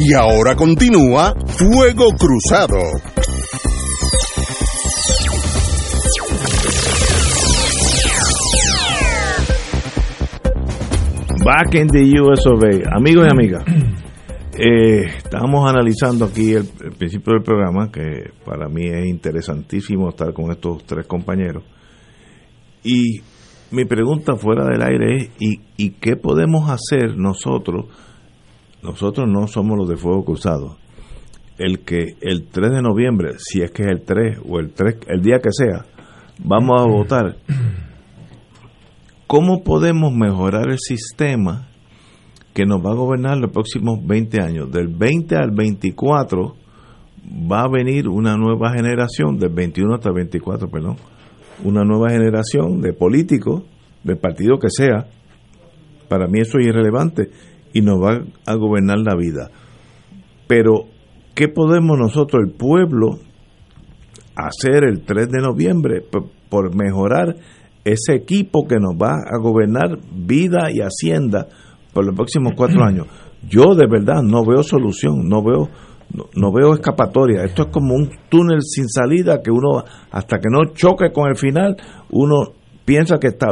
Y ahora continúa Fuego Cruzado. Back in the US of A. Amigos y amigas, eh, estamos analizando aquí el, principio del programa, que para mí es interesantísimo estar con estos tres compañeros. Y mi pregunta fuera del aire es, ¿y, y qué podemos hacer nosotros? Nosotros no somos los de Fuego Cruzado. El que el 3 de noviembre, si es que es el 3 o el 3, el día que sea, vamos a votar. ¿cómo podemos mejorar el sistema que nos va a gobernar los próximos 20 años? Del 20 al 24 va a venir una nueva generación, del 21 hasta el 24, perdón, una nueva generación de políticos, del partido que sea, para mí eso es irrelevante, y nos va a gobernar la vida. Pero, ¿qué podemos nosotros, el pueblo, hacer el 3 de noviembre por, mejorar ese equipo que nos va a gobernar vida y hacienda por los próximos cuatro años? Yo de verdad no veo solución, no veo no, veo escapatoria. Esto es como un túnel sin salida que uno, hasta que no choque con el final, uno piensa que está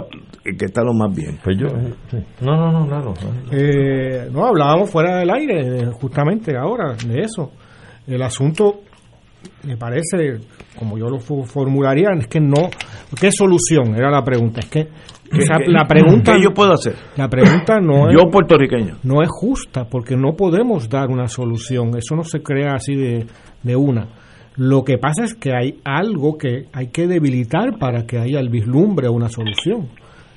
que está lo más bien. Pues yo, no, no, no, claro. Eh, no, hablábamos fuera del aire, justamente ahora, de eso. El asunto, me parece, como yo lo formularía, es que no. ¿Qué solución? Era la pregunta. Es que la pregunta ¿Qué yo puedo hacer? La pregunta no es yo puertorriqueño no es justa porque no podemos dar una solución. Eso no se crea así de, de una. Lo que pasa es que hay algo que hay que debilitar para que haya el vislumbre o una solución.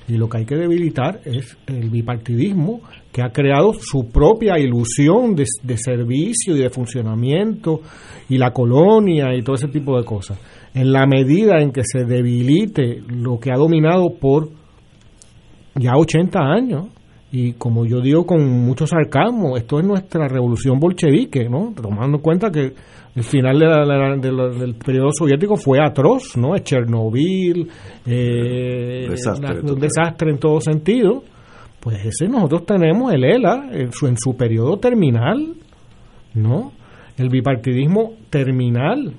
Y lo que hay que debilitar es el bipartidismo que ha creado su propia ilusión de, de servicio y de funcionamiento y la colonia y todo ese tipo de cosas. En la medida en que se debilite lo que ha dominado por ya 80 años. Y como yo digo con mucho sarcasmo, esto es nuestra revolución bolchevique, ¿no? Tomando en cuenta que el final del periodo soviético fue atroz, ¿no? Chernobyl, eh, un desastre en todo sentido. Pues ese nosotros tenemos el ELA en su, en su periodo terminal, ¿no? El bipartidismo terminal,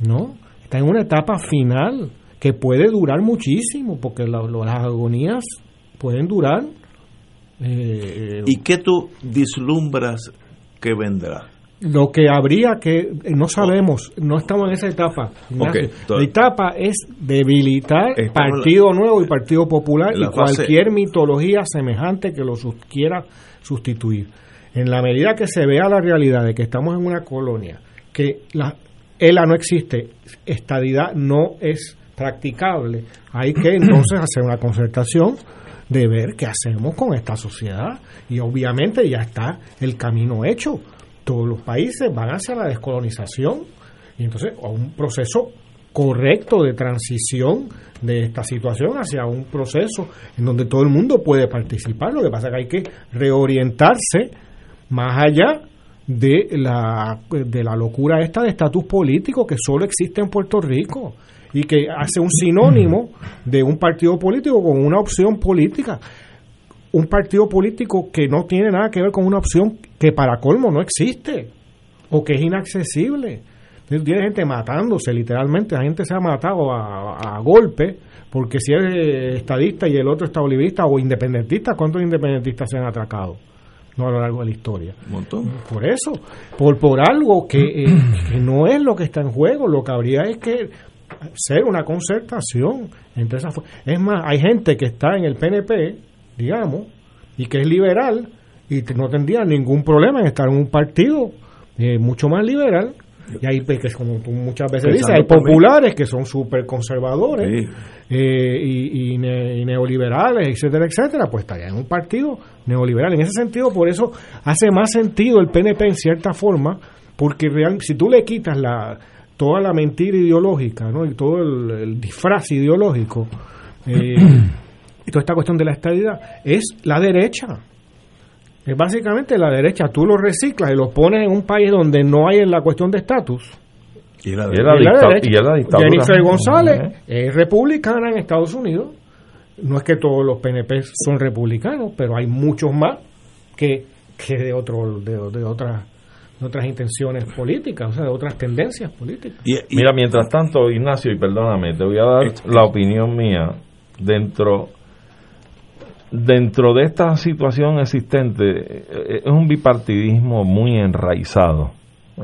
¿no? Está en una etapa final que puede durar muchísimo, porque las agonías pueden durar. Eh, ¿Y qué tú vislumbras que vendrá? Lo que habría que, no sabemos, no estamos en esa etapa. la etapa es debilitar Partido Nuevo y Partido Popular y cualquier mitología semejante que lo quiera sustituir. En la medida que se vea la realidad de que estamos en una colonia, que la ELA no existe, estadidad no es practicable, hay que entonces hacer una concertación de ver qué hacemos con esta sociedad. Y obviamente ya está el camino hecho. Todos los países van hacia la descolonización y entonces a un proceso correcto de transición de esta situación hacia un proceso en donde todo el mundo puede participar. Lo que pasa es que hay que reorientarse más allá de la, de la locura esta de estatus político que solo existe en Puerto Rico y que hace un sinónimo de un partido político con una opción política. Un partido político que no tiene nada que ver con una opción que para colmo no existe o que es inaccesible. Tiene gente matándose, literalmente. La gente se ha matado a, a golpe porque si es estadista y el otro está olivista o independentista, ¿cuántos independentistas se han atracado? no a lo largo de la historia. Un montón. Por eso, por, por algo que, eh, que, no es lo que está en juego, lo que habría es que ser una concertación entre esas Es más, hay gente que está en el PNP, digamos, y que es liberal y no tendría ningún problema en estar en un partido eh, mucho más liberal. Y hay, pues, como tú muchas veces dices, hay populares que son súper conservadores eh, y, neoliberales, etcétera, etcétera, pues estaría en un partido neoliberal. En ese sentido, por eso hace más sentido el PNP en cierta forma, porque real, si tú le quitas la, toda la mentira ideológica ¿no? y todo el, disfraz ideológico eh, y toda esta cuestión de la estabilidad es la derecha. Es básicamente la derecha. Tú lo reciclas y lo pones en un país donde no hay en la cuestión de estatus. Y la, dictadura. Jennifer González es republicana en Estados Unidos. No es que todos los PNP son republicanos, pero hay muchos más que, que de, otro, de, de otras de otras intenciones políticas, o sea, de otras tendencias políticas. Mira, mientras tanto, Ignacio, y perdóname, te voy a dar la opinión mía dentro dentro de esta situación existente eh, es un bipartidismo muy enraizado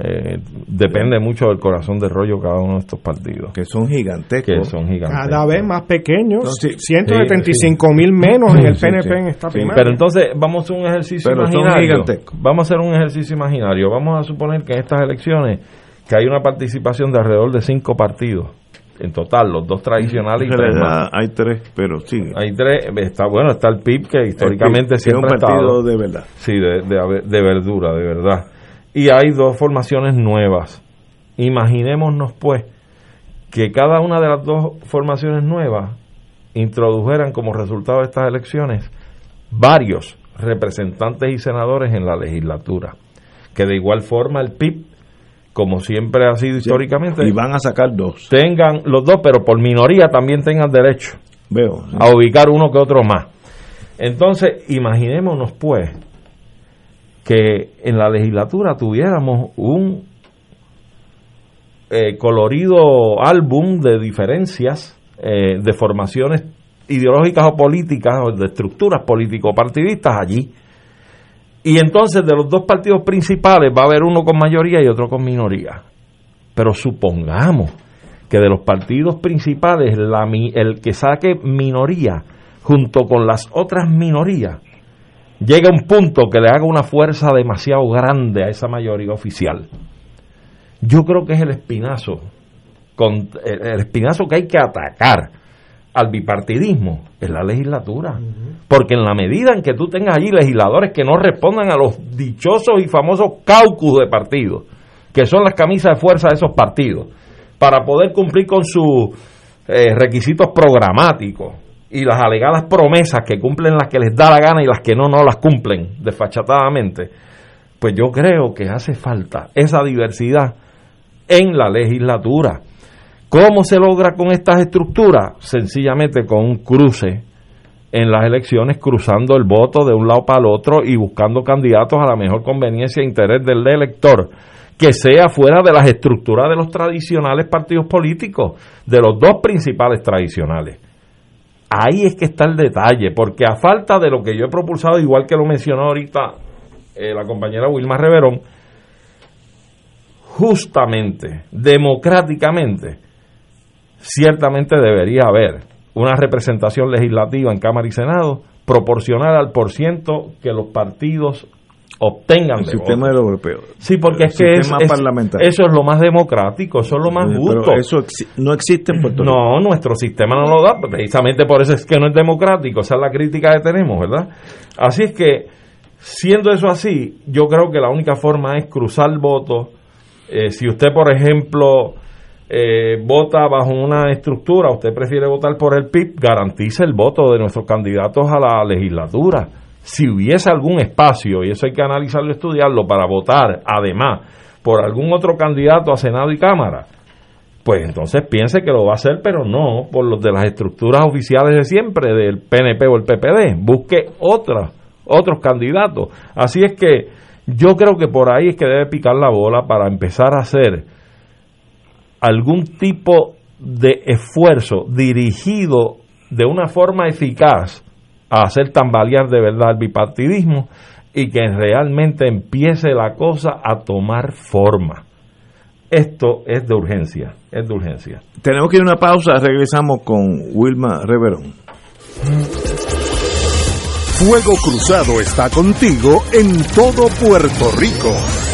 eh, depende mucho del corazón de rollo cada uno de estos partidos. Que son gigantescos. son gigantescos. Cada vez más pequeños. 175 mil menos en el PNP en esta primera. Pero entonces vamos a hacer un ejercicio imaginario. Vamos a hacer un ejercicio imaginario. Vamos a suponer que en estas elecciones que hay una participación de alrededor de cinco partidos en total, los dos tradicionales y tres realidad más. hay tres, pero sí. Hay tres, está bueno, está el PIB que históricamente que es un siempre ha partido estado. de verdad. Sí, de, de, de verdura, de verdad. Y hay dos formaciones nuevas. Imaginémonos pues que cada una de las dos formaciones nuevas introdujeran como resultado de estas elecciones varios representantes y senadores en la legislatura. Que de igual forma el PIB, como siempre ha sido históricamente, Y van a sacar dos. tengan los dos, pero por minoría también tengan derecho Veo. a ubicar uno que otro más. Entonces, imaginémonos pues que en la legislatura tuviéramos un eh, colorido álbum de diferencias, eh, de formaciones ideológicas o políticas, o de estructuras político-partidistas allí. Y entonces de los dos partidos principales va a haber uno con mayoría y otro con minoría. Pero supongamos que de los partidos principales el que saque minoría junto con las otras minorías llega a un punto que le haga una fuerza demasiado grande a esa mayoría oficial. Yo creo que es el espinazo, con, el espinazo que hay que atacar al bipartidismo en la legislatura. Porque en la medida en que tú tengas allí legisladores que no respondan a los dichosos y famosos caucus de partidos, que son las camisas de fuerza de esos partidos, para poder cumplir con sus eh, requisitos programáticos y las alegadas promesas que cumplen las que les da la gana y las que no, no las cumplen desfachatadamente, pues yo creo que hace falta esa diversidad en la legislatura. ¿Cómo se logra con estas estructuras? Sencillamente con un cruce en las elecciones, cruzando el voto de un lado para el otro y buscando candidatos a la mejor conveniencia e interés del elector, que sea fuera de las estructuras de los tradicionales partidos políticos, de los dos principales tradicionales. Ahí es que está el detalle, porque a falta de lo que yo he propulsado, igual que lo mencionó ahorita eh, la compañera Wilma Reverón, justamente, democráticamente, ciertamente debería haber una representación legislativa en Cámara y Senado proporcional al porciento que los partidos obtengan El de sistema votos. europeo. Sí, porque El es que es- es- eso es lo más democrático, eso es lo más Pero justo. eso no existe en Puerto Rico. No, nuestro sistema no lo da, precisamente por eso es que no es democrático, esa es la crítica que tenemos, ¿verdad? Así es que, siendo eso así, yo creo que la única forma es cruzar votos. Eh, si usted, por ejemplo, eh, vota bajo una estructura, usted prefiere votar por el PIB, garantice el voto de nuestros candidatos a la legislatura. Si hubiese algún espacio, y eso hay que analizarlo y estudiarlo, para votar, además, por algún otro candidato a Senado y Cámara, pues entonces piense que lo va a hacer, pero no por los de las estructuras oficiales de siempre, del PNP o el PPD. Busque otras, otros candidatos. Así es que yo creo que por ahí es que debe picar la bola para empezar a hacer algún tipo de esfuerzo dirigido de una forma eficaz a hacer tambalear de verdad el bipartidismo y que realmente empiece la cosa a tomar forma. Esto es de urgencia, es de urgencia. Tenemos que ir a una pausa, regresamos con Wilma Reverón. Fuego Cruzado está contigo en todo Puerto Rico.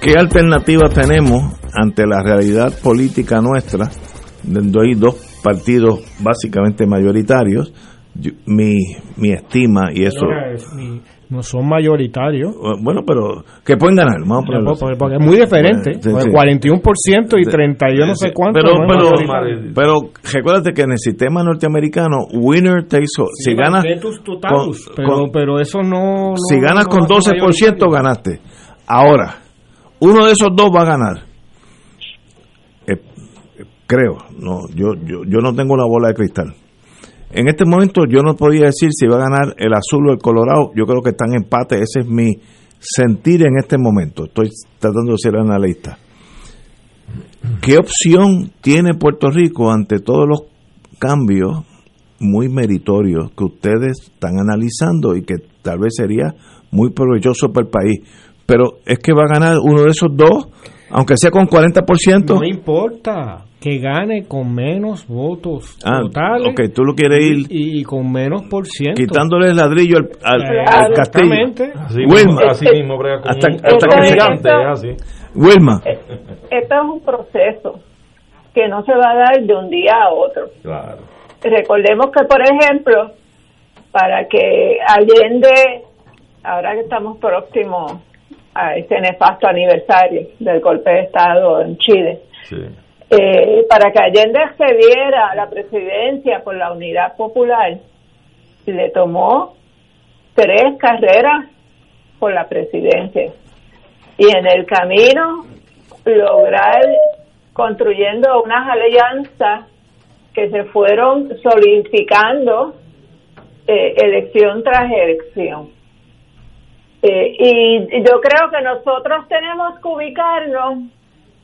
¿Qué alternativas tenemos ante la realidad política nuestra, donde hay dos partidos básicamente mayoritarios? Yo- mi, mi estima y eso. No son mayoritarios. Bueno, pero que pueden ganar. Vamos a así. Porque, porque es muy diferente. Sí, sí. 41% y 30 yo no sé cuánto. Pero, no pero, pero recuérdate que en el sistema norteamericano, winner takes all. Si ganas, con- pero, con- pero eso no. no- si ganas no con va a ser 12% mayoritario. ganaste. Ahora, uno de esos dos va a ganar. Eh, eh, creo, no, yo, yo, yo no tengo la bola de cristal. En este momento yo no podía decir si va a ganar el azul o el colorado. Yo creo que están en empate. Ese es mi sentir en este momento. Estoy tratando de ser analista. ¿Qué opción tiene Puerto Rico ante todos los cambios muy meritorios que ustedes están analizando y que tal vez sería muy provechoso para el país? Pero es que va a ganar uno de esos dos, aunque sea con 40%. No importa que gane con menos votos Ah, totales. ok, tú lo quieres ir y, y con menos por ciento. quitándole el ladrillo al, al- Eh, al castillo. exactamente. Así Wilma, mismo, así mismo brega hasta, un- que se- gigante, es así. Wilma, Esto es un proceso que no se va a dar de un día a otro. Claro. Recordemos que, por ejemplo, para que Allende, ahora que estamos próximos a ese nefasto aniversario del golpe de Estado en Chile, Sí. eh, para que Allende accediera a la presidencia por la unidad popular, le tomó tres carreras por la presidencia. Y en el camino lograr construyendo unas alianzas que se fueron solidificando eh, elección tras elección. Eh, y yo creo que nosotros tenemos que ubicarnos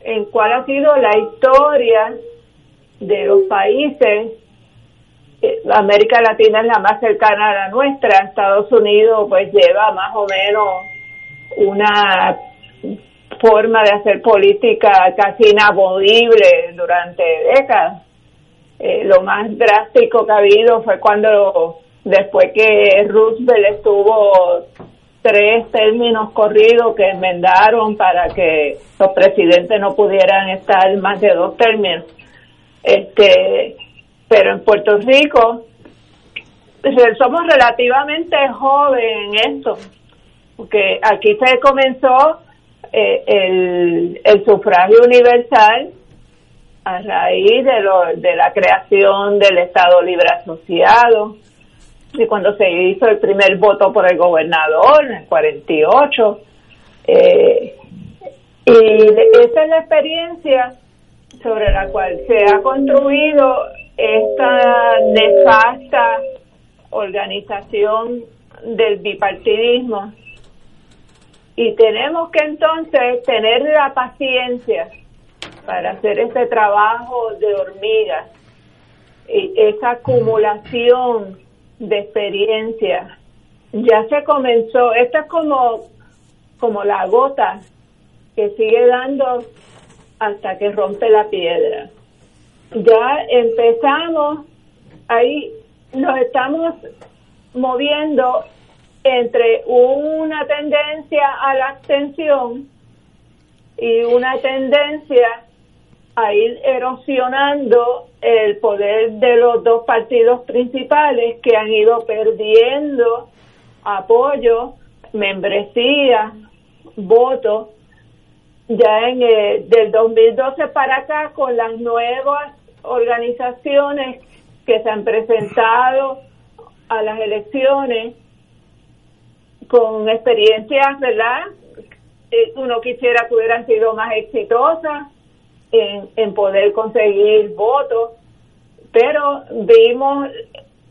en cuál ha sido la historia de los países. Eh, América Latina es la más cercana a la nuestra. Estados Unidos pues lleva más o menos una forma de hacer política casi inamovible durante décadas. Eh, lo más drástico que ha habido fue cuando después que Roosevelt estuvo tres términos corridos que enmendaron para que los presidentes no pudieran estar más de dos términos. Este, pero en Puerto Rico somos relativamente jóvenes en esto, porque aquí se comenzó eh, el, el sufragio universal a raíz de, lo, de la creación del Estado Libre Asociado, y cuando se hizo el primer voto por el gobernador en el 48. Eh, y esa es la experiencia sobre la cual se ha construido esta nefasta organización del bipartidismo. Y tenemos que entonces tener la paciencia para hacer ese trabajo de hormiga y esa acumulación de experiencia. Ya se comenzó, esto es como, como la gota que sigue dando hasta que rompe la piedra. Ya empezamos, ahí nos estamos moviendo entre una tendencia a la abstención y una tendencia a ir erosionando el poder de los dos partidos principales que han ido perdiendo apoyo, membresía, votos ya en eh, del 2012 para acá con las nuevas organizaciones que se han presentado a las elecciones con experiencias, ¿verdad? Eh, uno quisiera que hubieran sido más exitosas en, poder conseguir votos, pero vimos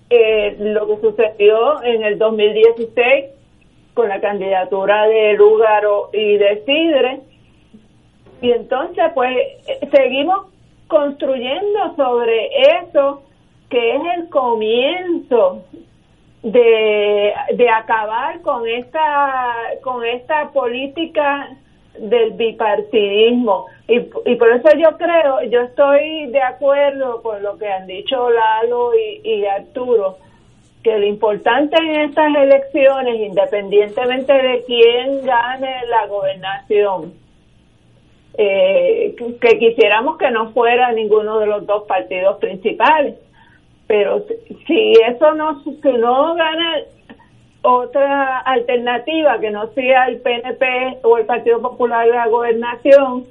eh, lo que sucedió en el 2016 con la candidatura de Lúgaro y de Sidre, y entonces pues seguimos construyendo sobre eso que es el comienzo de, de acabar con esta con esta política del bipartidismo. Y, y por eso yo creo yo estoy de acuerdo con lo que han dicho Lalo y, y Arturo que lo importante en estas elecciones independientemente de quién gane la gobernación eh, que quisiéramos que no fuera ninguno de los dos partidos principales. Pero si eso no, si no gana otra alternativa que no sea el PNP o el Partido Popular de la Gobernación,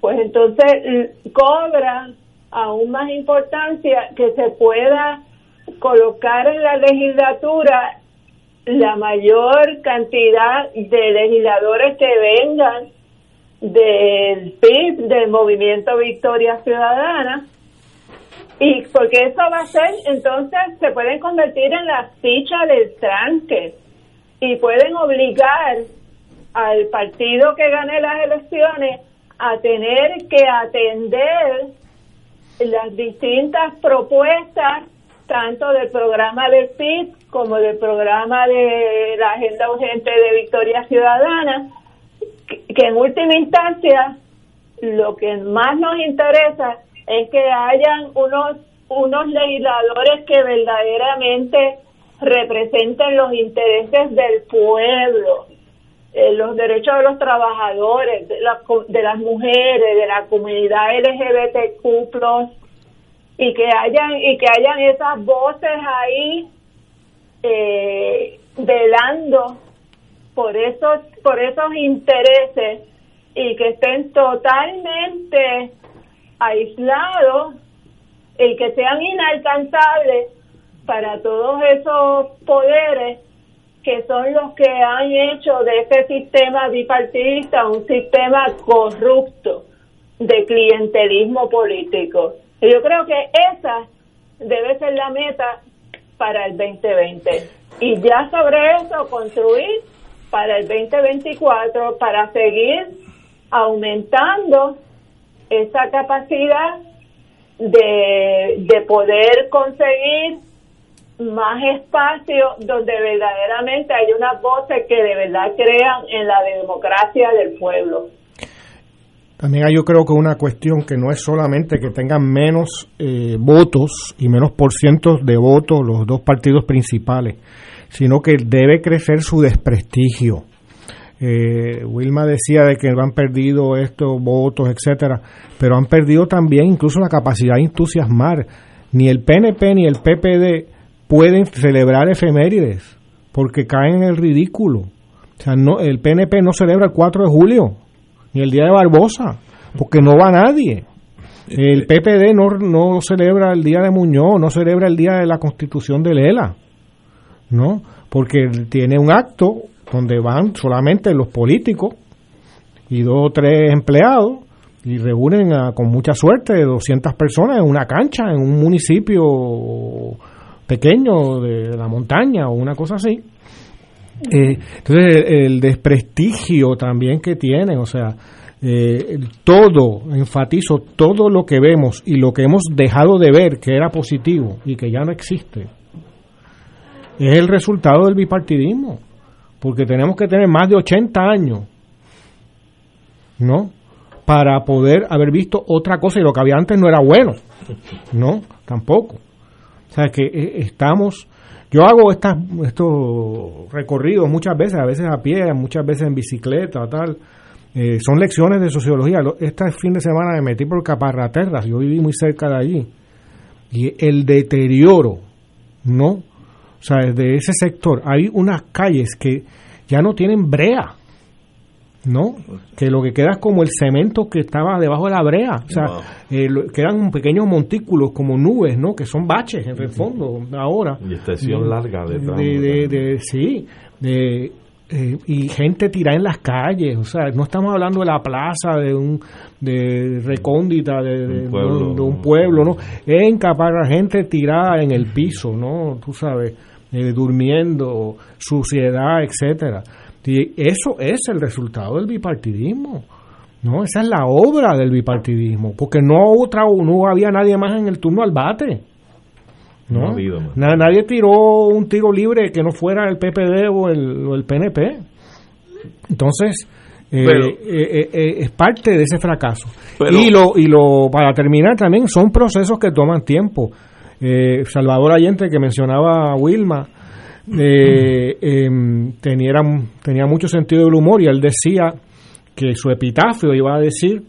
pues entonces cobra aún más importancia que se pueda colocar en la legislatura la mayor cantidad de legisladores que vengan del PIB, del Movimiento Victoria Ciudadana, y porque eso va a ser, entonces se pueden convertir en la ficha del tranque y pueden obligar al partido que gane las elecciones a tener que atender las distintas propuestas tanto del programa del PIB como del programa de la Agenda Urgente de Victoria Ciudadana, que en última instancia lo que más nos interesa es que hayan unos, unos legisladores que verdaderamente representen los intereses del pueblo, eh, los derechos de los trabajadores, de, de las mujeres, de la comunidad LGBTQ+, y que hayan y que hayan esas voces ahí eh, velando por esos por esos intereses y que estén totalmente aislados y que sean inalcanzables para todos esos poderes que son los que han hecho de este sistema bipartidista un sistema corrupto de clientelismo político. Yo creo que esa debe ser la meta para el 2020. Y ya sobre eso construir para el 2024 para seguir aumentando esa capacidad de, de poder conseguir más espacio donde verdaderamente hay unas voces que de verdad crean en la democracia del pueblo. También hay yo creo que una cuestión que no es solamente que tengan menos eh, votos y menos por cientos de votos los dos partidos principales, sino que debe crecer su desprestigio. Eh, Wilma decía de que han perdido estos votos, etcétera, pero han perdido también incluso la capacidad de entusiasmar. Ni el PNP ni el PPD pueden celebrar efemérides porque caen en el ridículo. O sea, no, el PNP no celebra el 4 de julio ni el día de Barbosa porque no va nadie. El PPD no, no celebra el día de Muñoz, no celebra el día de la constitución de Lela, ¿no? Porque tiene un acto donde van solamente los políticos y dos o tres empleados y reúnen con mucha suerte 200 personas en una cancha, en un municipio pequeño de la montaña o una cosa así. Eh, entonces, el, desprestigio también que tienen, o sea, eh, todo, enfatizo, todo lo que vemos y lo que hemos dejado de ver que era positivo y que ya no existe, es el resultado del bipartidismo porque tenemos que tener más de 80 años ¿no? Para poder haber visto otra cosa y lo que había antes no era bueno, ¿no? Tampoco. O sea que eh, estamos, yo hago estos recorridos muchas veces, a veces a pie, muchas veces en bicicleta, tal. Eh, son lecciones de sociología. Lo- Este fin de semana me metí por Caparraterras, yo viví muy cerca de allí. Y el deterioro, ¿no? O sea, de ese sector, hay unas calles que ya no tienen brea, ¿no? Que lo que queda es como el cemento que estaba debajo de la brea. O sea, Wow. eh, lo- quedan pequeños montículos como nubes, ¿no? Que son baches en el fondo ahora. Y extensión larga de tramo. De, de- de- sí, de, eh, y gente tirada en las calles, o sea, no estamos hablando de la plaza de un de recóndita de, de- Un pueblo. de un pueblo, no, en gente tirada en el piso, no, tú sabes, eh, durmiendo, suciedad, etcétera. Y eso es el resultado del bipartidismo. No, esa es la obra del bipartidismo, porque no otra no había nadie más en el turno al bate. No ¿no? ha habido más. Na- nadie tiró un tiro libre que no fuera el PPD o el, o el PNP. Entonces, eh, Pero- eh, eh, eh, es parte de ese fracaso. Pero- y lo y lo para terminar también son procesos que toman tiempo. Eh, Salvador Allende que mencionaba Wilma eh, em, tenía tenía mucho sentido del humor y él decía que su epitafio iba a decir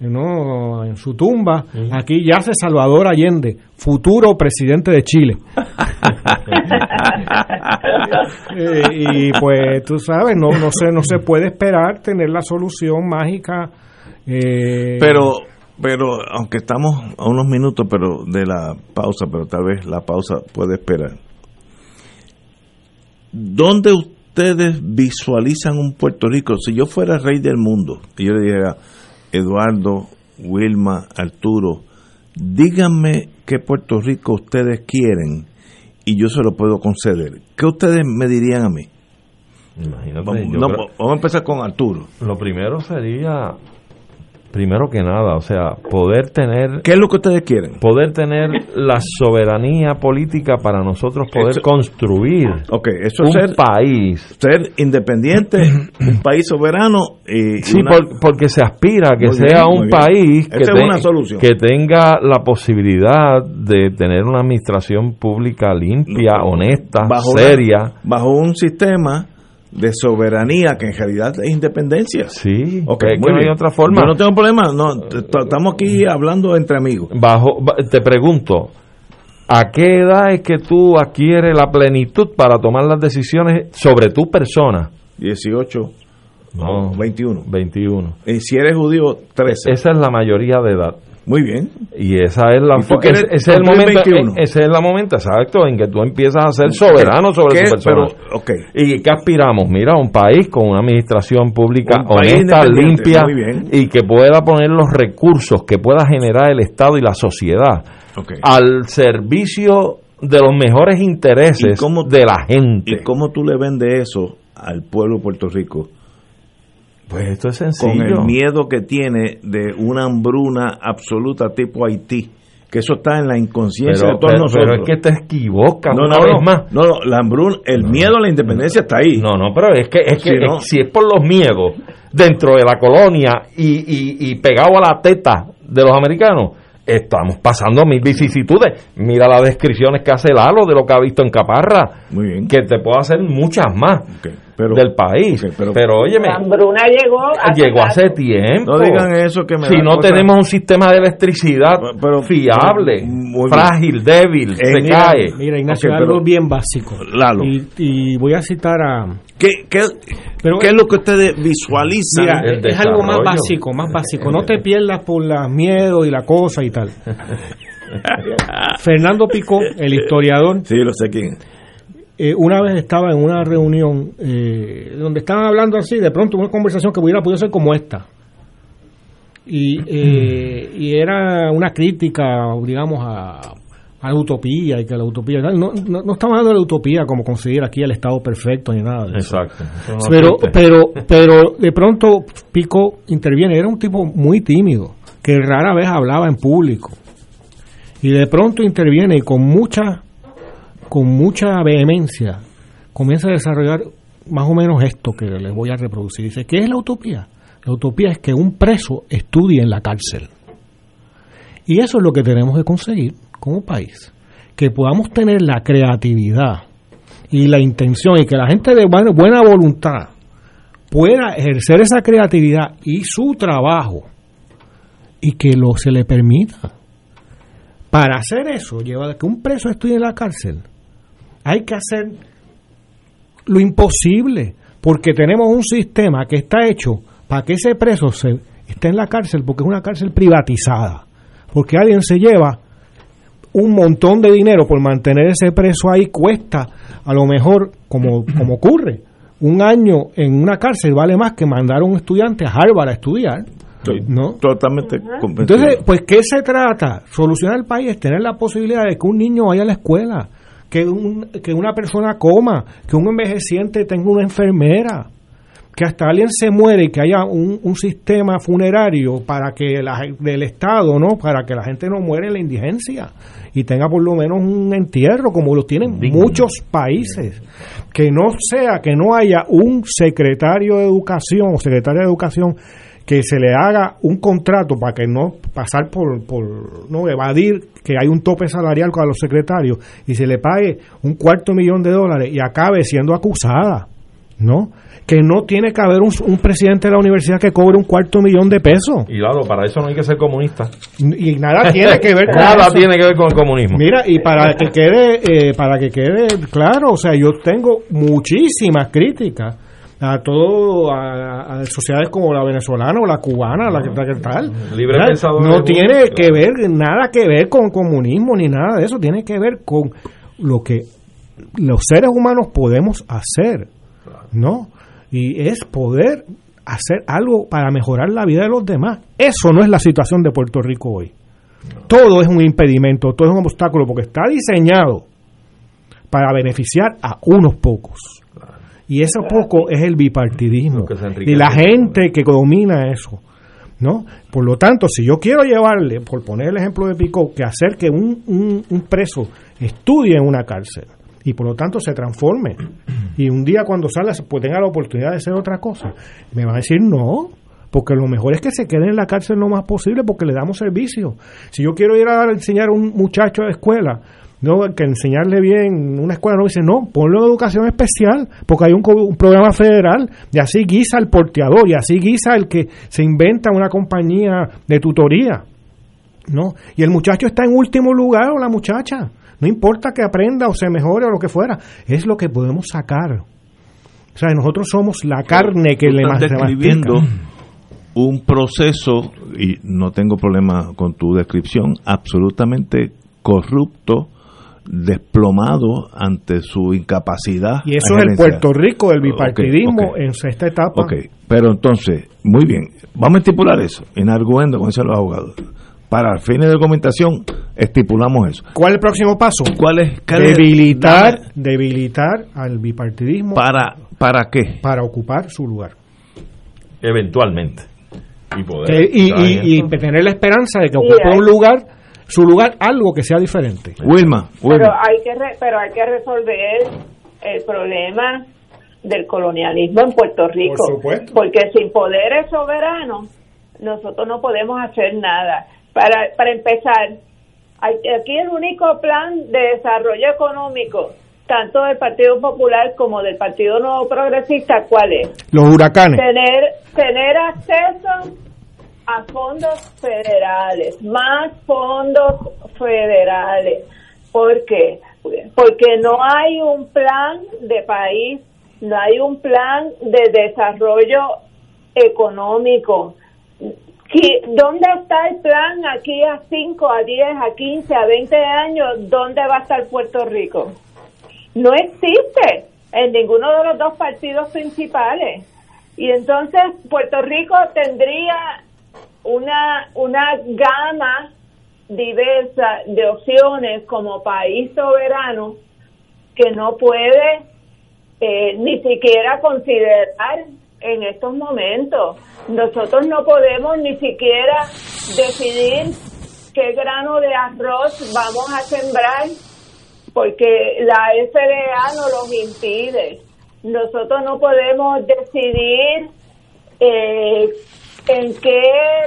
¿no? en su tumba, aquí yace Salvador Allende, futuro presidente de Chile. Eh, y pues tú sabes, no, no, se, no se puede esperar tener la solución mágica. eh, Pero, pero aunque estamos a unos minutos pero de la pausa, pero tal vez la pausa puede esperar. ¿Dónde ustedes visualizan un Puerto Rico? Si yo fuera rey del mundo y yo le dijera, Eduardo, Wilma, Arturo, díganme qué Puerto Rico ustedes quieren y yo se lo puedo conceder. ¿Qué ustedes me dirían a mí? Imagínate, Vamos, no, creo- vamos a empezar con Arturo. Lo primero sería, primero que nada, o sea, poder tener... ¿Qué es lo que ustedes quieren? Poder tener la soberanía política para nosotros poder Eso- construir Ok, eso un ser, país. ser independiente, un país soberano y, y Sí, una- por- porque se aspira a que sea bien, un país que, Esa es te- una solución. que tenga la posibilidad de tener una administración pública limpia, honesta, bajo seria. bajo un sistema de soberanía que en realidad es independencia. Sí, Ok, es que muy no hay otra forma. Yo no tengo problema, no, estamos aquí hablando entre amigos. Bajo, ba- te pregunto, ¿a qué edad es que tú adquieres la plenitud para tomar las decisiones sobre tu persona? 18, No, 21. 21. Y si eres judío, 13. Esa es la mayoría de edad. Muy bien. Y esa es la ¿Y tú fo- quieres ese, ese es el momento 21? ese es el momento exacto en que tú empiezas a ser soberano sobre tu persona. Pero, ok. ¿Y qué aspiramos? Mira, un país con una administración pública Un honesta, limpia y que pueda poner los recursos que pueda generar el Estado y la sociedad al servicio de los mejores intereses ¿Y cómo- de la gente. ¿Y cómo tú le vendes eso al pueblo de Puerto Rico? Pues esto es Con sencillo. el miedo que tiene de una hambruna absoluta tipo Haití. Que eso está en la inconsciencia pero, de todos pero- nosotros. pero es que te equivocas no, una no, vez no, más. no, no, la hambruna, el miedo a la independencia está ahí. No, no, pero es que, es que Si no- es- si es por los miedos dentro de la colonia y, y, y pegado a la teta de los americanos, estamos pasando mil vicisitudes. Mira las descripciones que hace Lalo de lo que ha visto en Caparra, Muy bien. que te puedo hacer muchas más pero- del país. pero- pero, óyeme, La hambruna llegó hace llegó hace rato. tiempo. No digan eso que me Si no cosa. tenemos un sistema de electricidad Pero- fiable, frágil, débil, Eh, se mira, cae. Mira, Ignacio, Ok, algo pero- bien básico. Lalo. Y, y voy a citar a... ¿Qué, qué, Pero- qué es lo que ustedes visualizan? Mira, es algo más básico, más básico. No te pierdas por los miedos y la cosa y tal. Fernando Pico, el historiador, Sí, lo sé quién. Eh, una vez estaba en una reunión eh, donde estaban hablando así, de pronto una conversación que hubiera podido ser como esta. Y, eh, y era una crítica, digamos, a, a la utopía y que la utopía. No, no, no estamos hablando de la utopía como conseguir aquí el Estado perfecto ni nada de eso. Exacto. Eso Pero, pero, pero de pronto Pico interviene. Era un tipo muy tímido, que rara vez hablaba en público. Y de pronto interviene y con mucha, con mucha vehemencia comienza a desarrollar más o menos esto que les voy a reproducir. Dice, ¿qué es la utopía? La utopía es que un preso estudie en la cárcel. Y eso es lo que tenemos que conseguir como país. Que podamos tener la creatividad y la intención y que la gente de buena, voluntad pueda ejercer esa creatividad y su trabajo y que lo se le permita. Para hacer eso, lleva que un preso estudie en la cárcel, hay que hacer lo imposible, porque tenemos un sistema que está hecho para que ese preso se, esté en la cárcel, porque es una cárcel privatizada, porque alguien se lleva un montón de dinero por mantener ese preso ahí, cuesta a lo mejor, como, como ocurre, un año en una cárcel vale más que mandar a un estudiante a Harvard a estudiar. ¿no? totalmente Entonces, pues, ¿qué se trata? Solucionar el país es tener la posibilidad de que un niño vaya a la escuela, que, un, que una persona coma, que un envejeciente tenga una enfermera, que hasta alguien se muere y que haya un, un sistema funerario para que la, del Estado, ¿no? Para que la gente no muere en la indigencia y tenga por lo menos un entierro como lo tienen muchos países. Que no sea, que no haya un secretario de educación o secretaria de educación que se le haga un contrato para que no pasar por, por no evadir que hay un tope salarial con los secretarios y se le pague un cuarto millón de dólares y acabe siendo acusada, ¿no? Que no tiene que haber un, un presidente de la universidad que cobre un cuarto millón de pesos. Y claro, para eso no hay que ser comunista. Y nada tiene que ver con Nada eso. tiene que ver con el comunismo. Mira, y para que quede eh, para que quede claro, o sea, yo tengo muchísimas críticas a todo a, a sociedades como la venezolana o la cubana, la que, la que tal. No tiene que ver nada que ver con comunismo ni nada de eso, tiene que ver con lo que los seres humanos podemos hacer, ¿no? Y es poder hacer algo para mejorar la vida de los demás. Eso no es la situación de Puerto Rico hoy. Todo es un impedimento, todo es un obstáculo porque está diseñado para beneficiar a unos pocos. Y ese poco es el bipartidismo. Y la gente que domina eso. ¿no? Por lo tanto, si yo quiero llevarle, por poner el ejemplo de Pico, que hacer que un, un, un preso estudie en una cárcel y por lo tanto se transforme y un día cuando salga pues tenga la oportunidad de hacer otra cosa, me van a decir no, porque lo mejor es que se quede en la cárcel lo más posible porque le damos servicio. Si yo quiero ir a enseñar a un muchacho de escuela, no que enseñarle bien una escuela no dice no ponlo en educación especial porque hay un, programa federal y así guisa el porteador y así guisa el que se inventa una compañía de tutoría no y el muchacho está en último lugar o la muchacha no importa que aprenda o se mejore o lo que fuera es lo que podemos sacar. O sea nosotros somos la carne que le se describiendo un proceso, y no tengo problema con tu descripción, absolutamente corrupto, desplomado ante su incapacidad. y eso es el. Puerto Rico del bipartidismo en esta etapa Ok, pero entonces, muy bien, vamos a estipular eso, en arguendo, como dicen los abogados. Para fines de documentación, estipulamos eso. ¿Cuál es el próximo paso? ¿Cuál es? debilitar debilitar al bipartidismo ¿Para, ¿Para qué? para ocupar su lugar Eventualmente. Y poder. Que- y, y- y tener la esperanza de que ocupe un lugar su lugar algo que sea diferente Wilma, Pero hay que re- pero hay que resolver el problema del colonialismo en Puerto Rico. Por supuesto. Porque sin poderes soberanos nosotros no podemos hacer nada. Para para empezar, hay- aquí el único plan de desarrollo económico tanto del Partido Popular como del Partido Nuevo Progresista, ¿cuál es? los huracanes tener tener acceso a fondos federales, más fondos federales. ¿Por qué? Porque no hay un plan de país, no hay un plan de desarrollo económico. ¿Qui- ¿Dónde está el plan aquí a 5, a 10, a 15, a 20 años? ¿Dónde va a estar Puerto Rico? no existe en ninguno de los dos partidos principales. Y entonces Puerto Rico tendría una, una gama diversa de opciones como país soberano que no puede eh, ni siquiera considerar en estos momentos. Nosotros no podemos ni siquiera decidir qué grano de arroz vamos a sembrar porque la FDA nos los impide. Nosotros no podemos decidir eh, en qué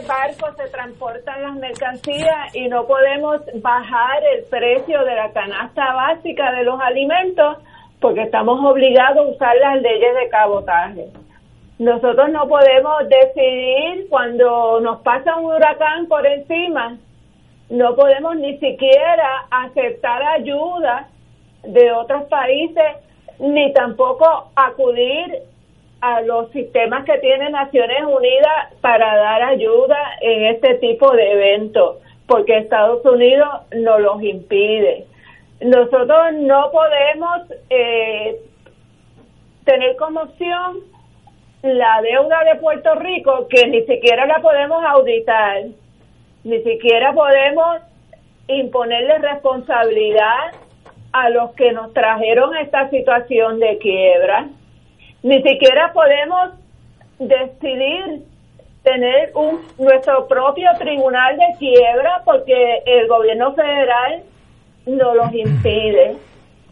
barcos se transportan las mercancías y no podemos bajar el precio de la canasta básica de los alimentos porque estamos obligados a usar las leyes de cabotaje. Nosotros no podemos decidir cuando nos pasa un huracán por encima, no podemos ni siquiera aceptar ayuda de otros países ni tampoco acudir a los sistemas que tiene Naciones Unidas para dar ayuda en este tipo de eventos, porque Estados Unidos nos los impide. Nosotros no podemos eh, tener como opción la deuda de Puerto Rico, que ni siquiera la podemos auditar, ni siquiera podemos imponerle responsabilidad a los que nos trajeron esta situación de quiebra. Ni siquiera podemos decidir tener un nuestro propio tribunal de quiebra porque el gobierno federal nos los impide.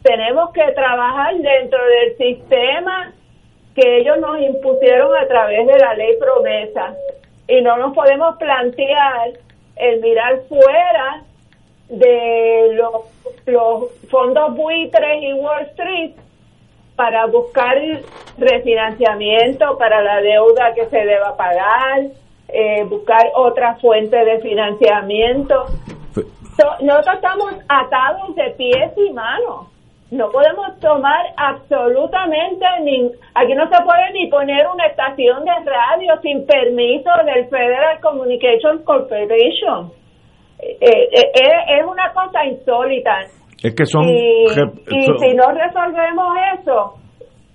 Tenemos que trabajar dentro del sistema que ellos nos impusieron a través de la ley promesa y no nos podemos plantear el mirar fuera de los, los fondos buitres y Wall Street para buscar refinanciamiento para la deuda que se deba pagar, eh, buscar otra fuente de financiamiento. nosotros estamos atados de pies y manos. No podemos tomar absolutamente ni aquí no se puede ni poner una estación de radio sin permiso del Federal Communications Corporation. Eh, eh, es una cosa insólita. Es que son. Y, si no resolvemos eso,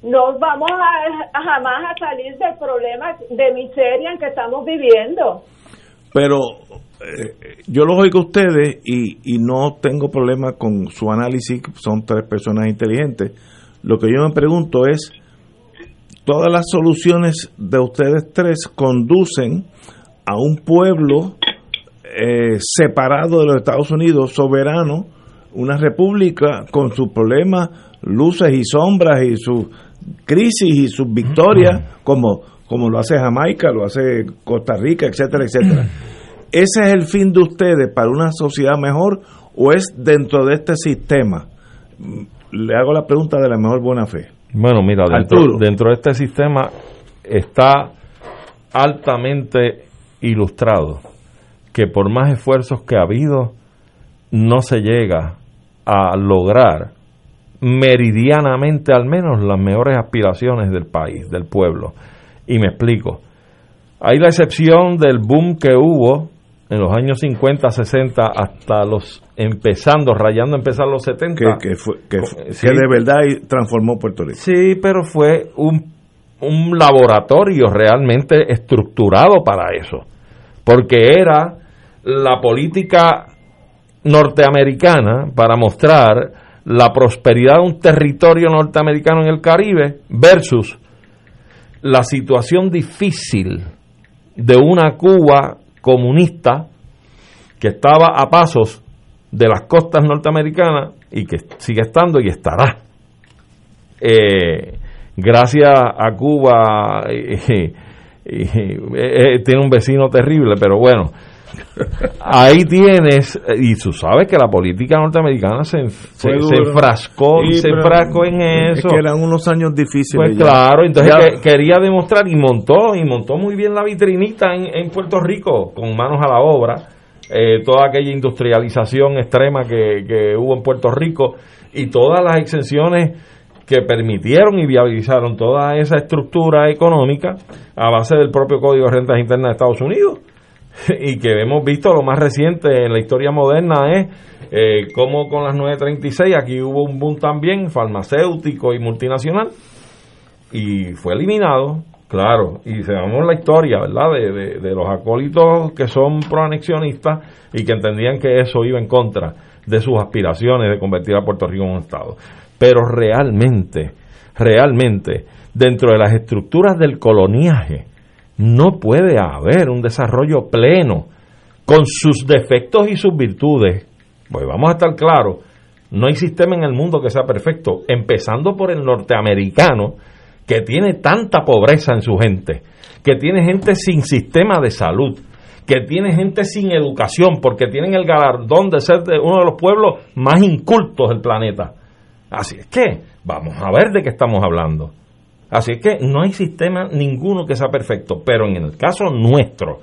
no vamos a, jamás a salir del problema de miseria en que estamos viviendo. Pero yo los oigo a ustedes y, y no tengo problema con su análisis, son tres personas inteligentes. Lo que yo me pregunto es, todas las soluciones de ustedes tres conducen a un pueblo eh, separado de los Estados Unidos, soberano, una república con sus problemas, luces y sombras y sus crisis y sus victorias, como, como lo hace Jamaica, lo hace Costa Rica, etcétera, etcétera. ¿Ese es el fin de ustedes para una sociedad mejor o es dentro de este sistema? Le hago la pregunta de la mejor buena fe. Bueno, mira, dentro, dentro de este sistema está altamente ilustrado que por más esfuerzos que ha habido, no se llega a lograr meridianamente al menos las mejores aspiraciones del país, del pueblo. Y me explico. Hay la excepción del boom que hubo en los años 50, 60 hasta los empezando, rayando empezar los 70. Que, fue, que, de verdad transformó Puerto Rico. Sí, pero fue un, un laboratorio realmente estructurado para eso. Porque era la política norteamericana para mostrar la prosperidad de un territorio norteamericano en el Caribe versus la situación difícil de una Cuba comunista que estaba a pasos de las costas norteamericanas y que sigue estando y estará. Eh, gracias a Cuba tiene un vecino terrible, pero bueno, ahí tienes, y tú sabes que la política norteamericana se, se, enfrascó, se enfrascó en eso. que eran unos años difíciles. Pues claro, entonces quería demostrar y montó, y montó muy bien la vitrinita en, Puerto Rico, con manos a la obra, eh, toda aquella industrialización extrema que, que hubo en Puerto Rico y todas las exenciones que permitieron y viabilizaron toda esa estructura económica a base del propio Código de Rentas Internas de Estados Unidos y que hemos visto lo más reciente en la historia moderna es eh, como con las 936 aquí hubo un boom también farmacéutico y multinacional y fue eliminado claro y sabemos la historia verdad de, de, los acólitos que son proanexionistas y que entendían que eso iba en contra de sus aspiraciones de convertir a Puerto Rico en un estado. Pero realmente realmente dentro de las estructuras del coloniaje no puede haber un desarrollo pleno con sus defectos y sus virtudes. Pues vamos a estar claros, no hay sistema en el mundo que sea perfecto, empezando por el norteamericano, que tiene tanta pobreza en su gente, que tiene gente sin sistema de salud, que tiene gente sin educación, porque tienen el galardón de ser de uno de los pueblos más incultos del planeta. Así es que vamos a ver de qué estamos hablando. Así que no hay sistema ninguno que sea perfecto, pero en el caso nuestro,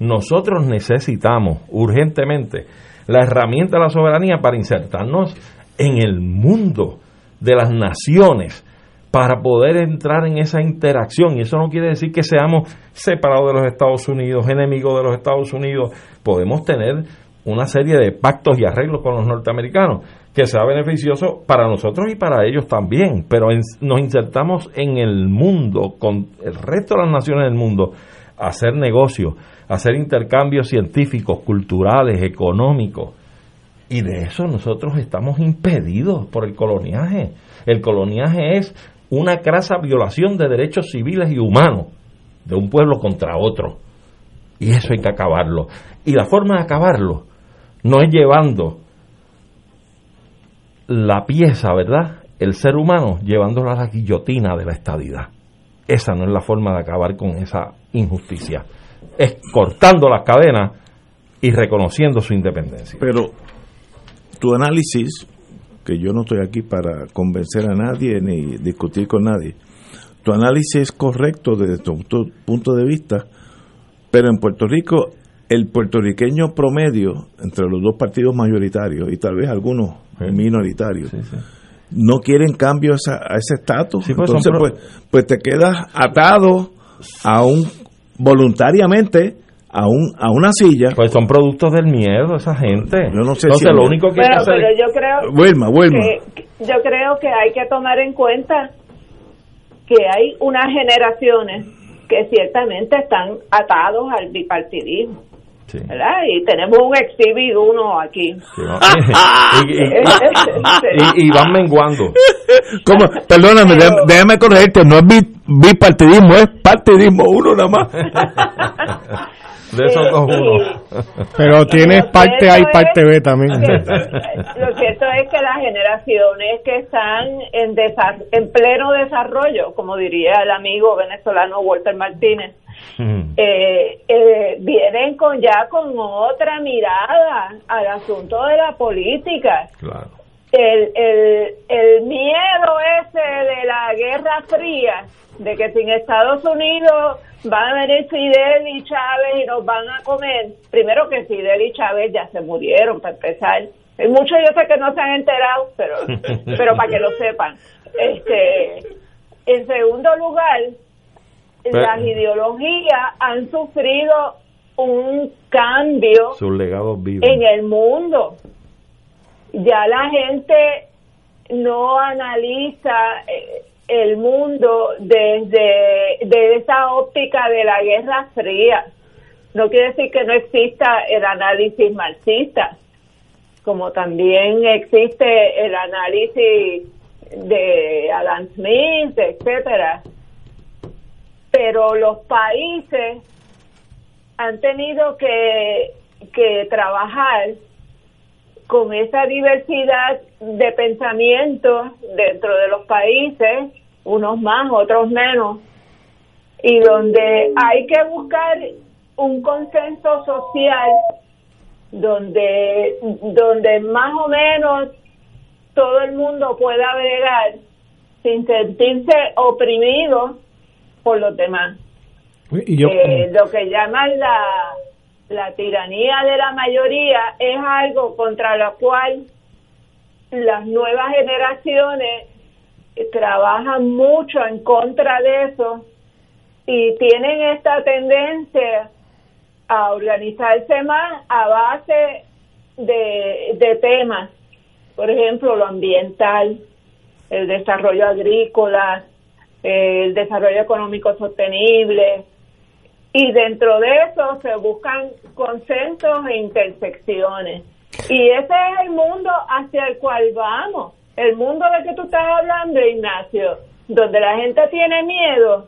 nosotros necesitamos urgentemente la herramienta de la soberanía para insertarnos en el mundo de las naciones para poder entrar en esa interacción. Y eso no quiere decir que seamos separados de los Estados Unidos, enemigos de los Estados Unidos. Podemos tener una serie de pactos y arreglos con los norteamericanos que sea beneficioso para nosotros y para ellos también, pero nos insertamos en el mundo, con el resto de las naciones del mundo, a hacer negocios, hacer intercambios científicos, culturales, económicos. Y de eso nosotros estamos impedidos por el coloniaje. El coloniaje es una crasa violación de derechos civiles y humanos de un pueblo contra otro. Y eso hay que acabarlo. Y la forma de acabarlo no es llevando la pieza, ¿verdad? El ser humano llevándola a la guillotina de la estadidad. Esa no es la forma de acabar con esa injusticia. Es cortando las cadenas y reconociendo su independencia. Pero tu análisis, que yo no estoy aquí para convencer a nadie ni discutir con nadie, tu análisis es correcto desde tu, punto de vista, pero en Puerto Rico el puertorriqueño promedio entre los dos partidos mayoritarios y tal vez algunos minoritarios no quieren cambio a, ese estatus. Pues Entonces, pues, pues te quedas atado a un voluntariamente a un a una silla. Pues son productos del miedo esa gente. Yo no sé Entonces, lo único que pero, pero yo creo Wilma, Wilma. Que, yo creo que hay que tomar en cuenta que hay unas generaciones que ciertamente están atados al bipartidismo. ¿Verdad? Y tenemos un exhibido uno aquí. y, van menguando. ¿Cómo? Perdóname, déjame corregirte, no es bipartidismo, es partidismo uno nada más. De esos dos uno. Pero tienes parte A y parte B también. lo cierto es que las generaciones que están en, en pleno desarrollo, como diría el amigo venezolano Walter Martínez, eh, eh, vienen con ya con otra mirada al asunto de la política. El, el, el miedo ese de la Guerra Fría, de que sin Estados Unidos van a venir Fidel y Chávez y nos van a comer. Primero que Fidel y Chávez ya se murieron, para empezar. Hay muchos yo sé que no se han enterado, pero, pero para que lo sepan. Este, en segundo lugar, las ideologías han sufrido un cambio en el mundo. Ya la gente no analiza eh, el mundo desde de esa óptica de la Guerra Fría. No quiere decir que no exista el análisis marxista, como también existe el análisis de Adam Smith, etcétera pero los países han tenido que, que trabajar con esa diversidad de pensamientos dentro de los países, unos más, otros menos, y donde hay que buscar un consenso social donde, donde más o menos todo el mundo pueda bregar sin sentirse oprimido por los demás. Eh, lo que llaman la, la tiranía de la mayoría es algo contra lo cual las nuevas generaciones trabajan mucho en contra de eso y tienen esta tendencia a organizarse más a base de, de temas, por ejemplo, lo ambiental, el desarrollo agrícola, el desarrollo económico sostenible, y dentro de eso se buscan consensos e intersecciones. Y ese es el mundo hacia el cual vamos, el mundo de que tú estás hablando, Ignacio, donde la gente tiene miedo,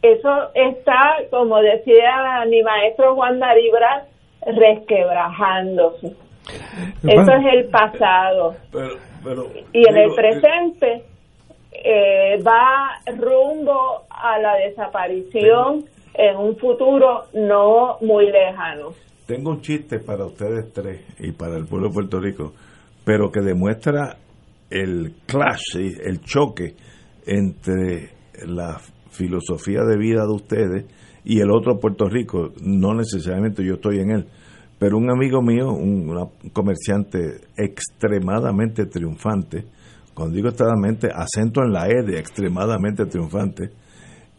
eso está, como decía mi maestro Juan Daribra, resquebrajándose. Eso es el pasado. y en el presente eh, va rumbo a la desaparición en un futuro no muy lejano. Tengo un chiste para ustedes tres y para el pueblo de Puerto Rico, pero que demuestra el clash, el choque entre la filosofía de vida de ustedes y el otro Puerto Rico. No necesariamente yo estoy en él, pero un amigo mío, un, comerciante extremadamente triunfante, cuando digo extremadamente, acento en la E de extremadamente triunfante,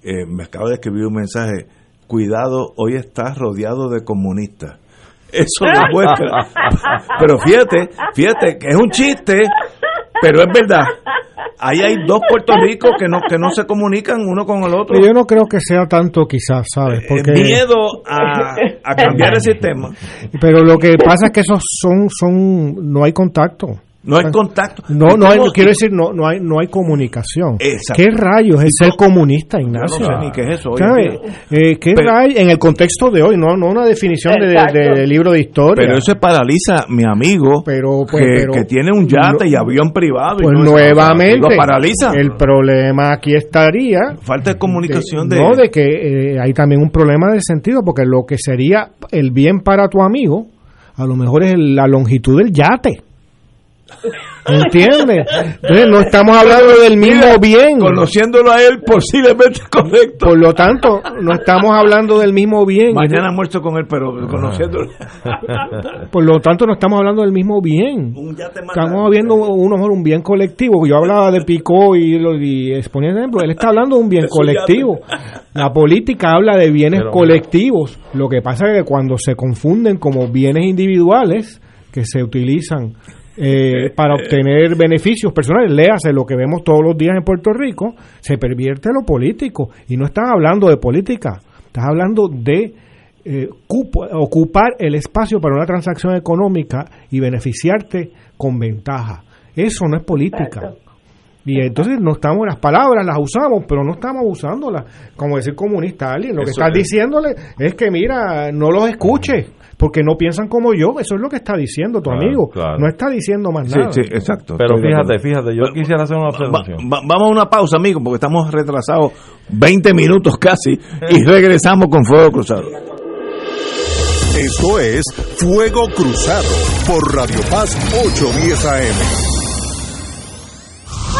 eh, me acaba de escribir un mensaje, cuidado, hoy estás rodeado de comunistas. Eso demuestra. Pero fíjate, fíjate que es un chiste, pero es verdad. Ahí hay dos Puerto Rico que no que no se comunican uno con el otro. Yo no creo que sea tanto quizás, ¿sabes? Eh, Porque miedo a, a cambiar el sistema. Pero lo que pasa es que esos son son no hay contacto. No hay contacto. No, no hay, quiero decir, no, no hay, no hay comunicación. ¿Qué rayos es ser comunista, Ignacio? No sé ni qué es eso. Eh, ¿Qué rayos? En el contexto de hoy, no, no una definición de, libro de historia. Pero eso paraliza mi amigo pero, pues, que, tiene un yate y avión privado. Pues nuevamente. Lo paraliza. El problema aquí estaría. Falta de comunicación de. No, de que eh, hay también un problema de sentido, porque lo que sería el bien para tu amigo, a lo mejor es la longitud del yate. ¿Entiendes? no estamos hablando del mismo bien. Conociéndolo a él, posiblemente correcto. Por lo tanto, no estamos hablando del mismo bien. Mañana muerto con él, pero conociéndolo. Por lo tanto, no estamos hablando del mismo bien. Estamos viendo uno un bien colectivo. Yo hablaba de Picó y, y exponía ejemplo. Él está hablando de un bien colectivo. La política habla de bienes colectivos. Lo que pasa es que cuando se confunden como bienes individuales que se utilizan eh, para obtener beneficios personales, léase lo que vemos todos los días en Puerto Rico, se pervierte lo político. Y no estás hablando de política, estás hablando de eh, ocupar el espacio para una transacción económica y beneficiarte con ventaja. Eso no es política. Y entonces no estamos, las palabras las usamos, pero no estamos usándolas. Como decir comunista alguien, lo que estás diciéndole es que mira, no los escuche porque no piensan como yo. Eso es lo que está diciendo tu amigo. No está diciendo más nada. Sí, exacto. Pero fíjate, fíjate, yo quisiera hacer una observación. vamos a una pausa, amigo, porque estamos retrasados 20 minutos casi y regresamos con Fuego Cruzado. Esto es Fuego Cruzado por Radio Paz 810 AM.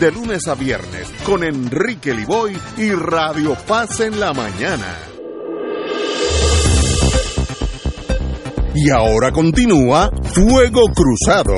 de lunes a viernes con Enrique Liboy y Radio Paz en la mañana. Y ahora continúa Fuego Cruzado.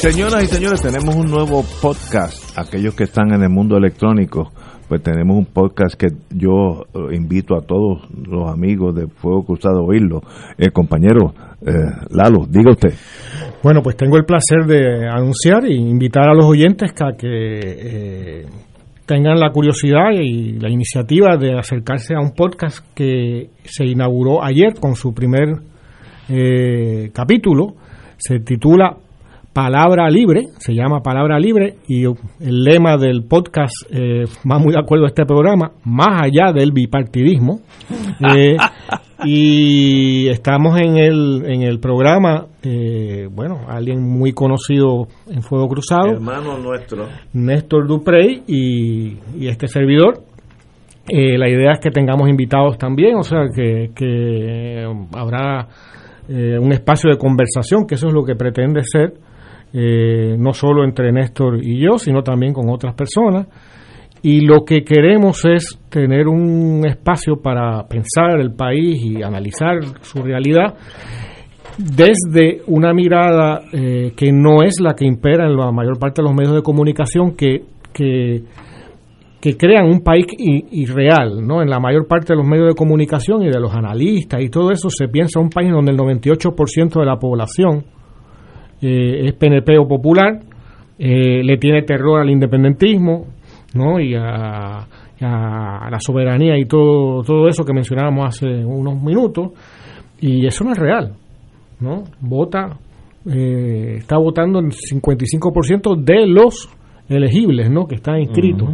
Señoras y señores, tenemos un nuevo podcast Aquellos que están en el mundo electrónico, pues tenemos un podcast que yo eh, invito a todos los amigos de Fuego Cruzado a oírlo. Eh, compañero Lalo, diga usted. Bueno, pues tengo el placer de anunciar e invitar a los oyentes a que eh, tengan la curiosidad y la iniciativa de acercarse a un podcast que se inauguró ayer con su primer eh, capítulo. Se titula Palabra Libre, se llama Palabra Libre y el lema del podcast eh, va muy de acuerdo a este programa, más allá del bipartidismo. Eh, y estamos en el, en el programa, eh, bueno, alguien muy conocido en Fuego Cruzado, Hermano nuestro. Néstor Duprey y, y este servidor. Eh, la idea es que tengamos invitados también, o sea, que, que habrá eh, un espacio de conversación, que eso es lo que pretende ser, eh, no solo entre Néstor y yo, sino también con otras personas. Y lo que queremos es tener un espacio para pensar el país y analizar su realidad desde una mirada eh, que no es la que impera en la mayor parte de los medios de comunicación que, que, crean un país irreal, ¿no? En la mayor parte de los medios de comunicación y de los analistas y todo eso se piensa un país donde el 98% de la población eh, es PNP o popular, eh, le tiene terror al independentismo, ¿no? Y a, a la soberanía y todo, todo eso que mencionábamos hace unos minutos, y eso no es real, ¿no? Vota, eh, está votando el 55% de los elegibles, ¿no? Que están inscritos.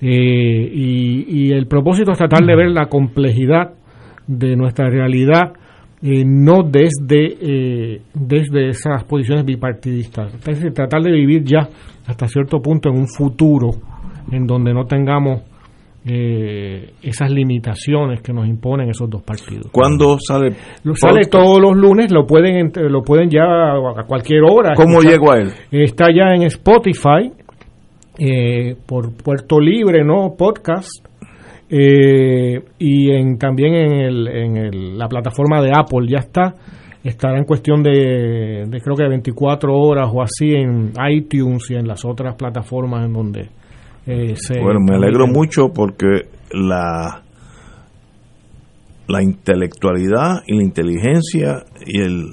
Eh, y, y el propósito es tratar de ver la complejidad de nuestra realidad eh, no desde eh, desde esas posiciones bipartidistas es decir, tratar de vivir ya hasta cierto punto en un futuro en donde no tengamos eh, esas limitaciones que nos imponen esos dos partidos ¿Cuándo sale? Lo- sale todos los lunes lo pueden lo pueden ya a cualquier hora ¿Cómo escuchar. llego a él? Está ya en Spotify, eh, por Puerto Libre, ¿no? Podcast. Eh, y en, también en, el, en el- la plataforma de Apple ya está. Estará en cuestión de, de creo que 24 horas o así en iTunes y en las otras plataformas en donde eh, se. Bueno, me alegro mucho porque la la intelectualidad y la inteligencia y el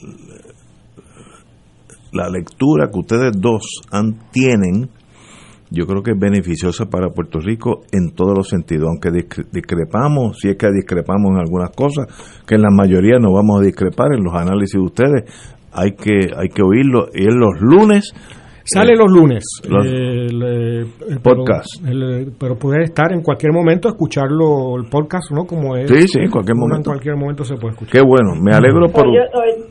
la lectura que ustedes dos han, tienen, yo creo que es beneficiosa para Puerto Rico en todos los sentidos, aunque discre- discrepamos, si es que discrepamos en algunas cosas, que en la mayoría no vamos a discrepar en los análisis de ustedes, hay que hay que oírlo y en los lunes Sale eh, los lunes. los- el, eh, el- Podcast. Pero, el, pero puede estar en cualquier momento, escucharlo, el podcast, ¿no? Como es. Sí, sí, en cualquier momento. En cualquier momento se puede escuchar. Qué bueno, me alegro por Hoy, yo- hoy-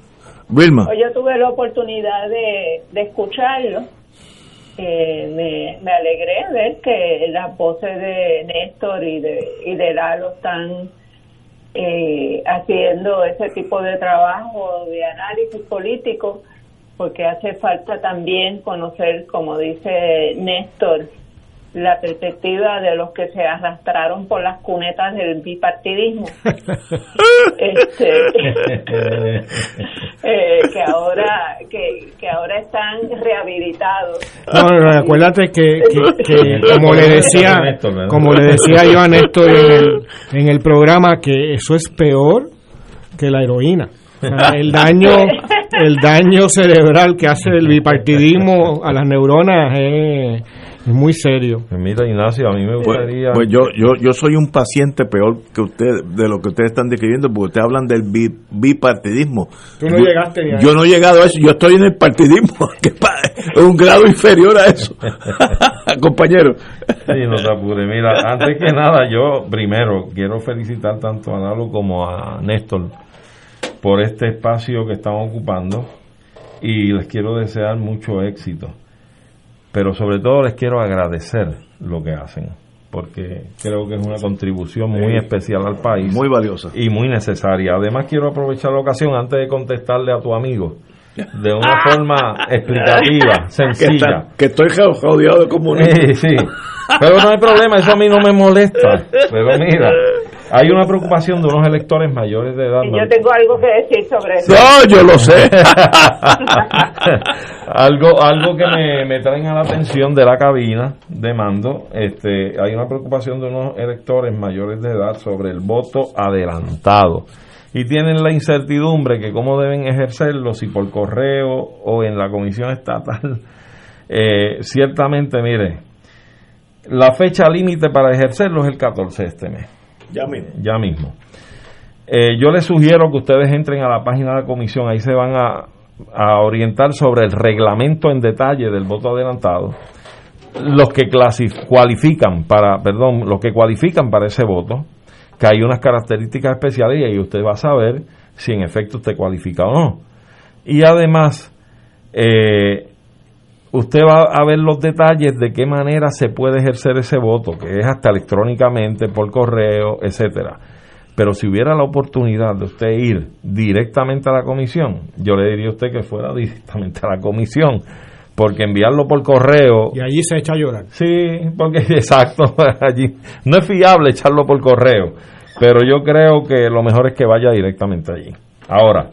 Vilma. hoy yo tuve la oportunidad de, de escucharlo. Me, me alegré ver que las voces de Néstor y de, y de Lalo están eh, haciendo ese tipo de trabajo de análisis político, porque hace falta también conocer, como dice Néstor, la perspectiva de los que se arrastraron por las cunetas del bipartidismo. este, eh, que ahora que, que ahora están rehabilitados. No, no, no, acuérdate que, que- que como le decía, como le decía yo a Néstor en el, en el programa, que eso es peor que la heroína. O sea, el daño, el daño cerebral que hace el bipartidismo a las neuronas es, es muy serio. Pues Mira, Ignacio, a mí me Pues, gustaría... pues yo, yo, yo soy un paciente peor que usted, de lo que ustedes están describiendo, porque ustedes hablan del bi- bipartidismo. Tú no yo, llegaste ni a Yo no he llegado a eso, yo estoy en el partidismo, que es un grado inferior a eso. Compañero. Sí, no te apures. Mira, antes que nada, yo primero quiero felicitar tanto a Lalo como a Néstor por este espacio que están ocupando y les quiero desear mucho éxito. Pero sobre todo les quiero agradecer lo que hacen, porque creo que es una contribución muy especial al país. Muy valiosa. Y muy necesaria. Además quiero aprovechar la ocasión antes de contestarle a tu amigo de una forma explicativa, Que, sencilla. está- que estoy rodeado de comunistas. Sí, sí. Pero no hay problema, eso a mí no me molesta. Pero mira, Hay una preocupación de unos electores mayores de edad. Y yo tengo algo que decir sobre eso. No, yo lo sé. algo algo que me, me traen a la atención de la cabina de mando, este, hay una preocupación de unos electores mayores de edad sobre el voto adelantado y tienen la incertidumbre que cómo deben ejercerlo, si por correo o en la comisión estatal. Eh, ciertamente, mire, la fecha límite para ejercerlo es el 14 de este mes. Ya mismo. Ya mismo. Eh, yo les sugiero que ustedes entren a la página de la comisión, ahí se van a, a orientar sobre el reglamento en detalle del voto adelantado. Los que cualifican para, perdón, los que cualifican para ese voto, que hay unas características especiales y usted va a saber si en efecto usted cualifica o no. Y además, eh, usted va a ver los detalles de qué manera se puede ejercer ese voto, que es hasta electrónicamente, por correo, etcétera. Pero si hubiera la oportunidad de usted ir directamente a la comisión, yo le diría a usted que fuera directamente a la comisión, porque enviarlo por correo Y allí se echa a llorar. Sí, porque exacto, allí no es fiable echarlo por correo, pero yo creo que lo mejor es que vaya directamente allí. Ahora,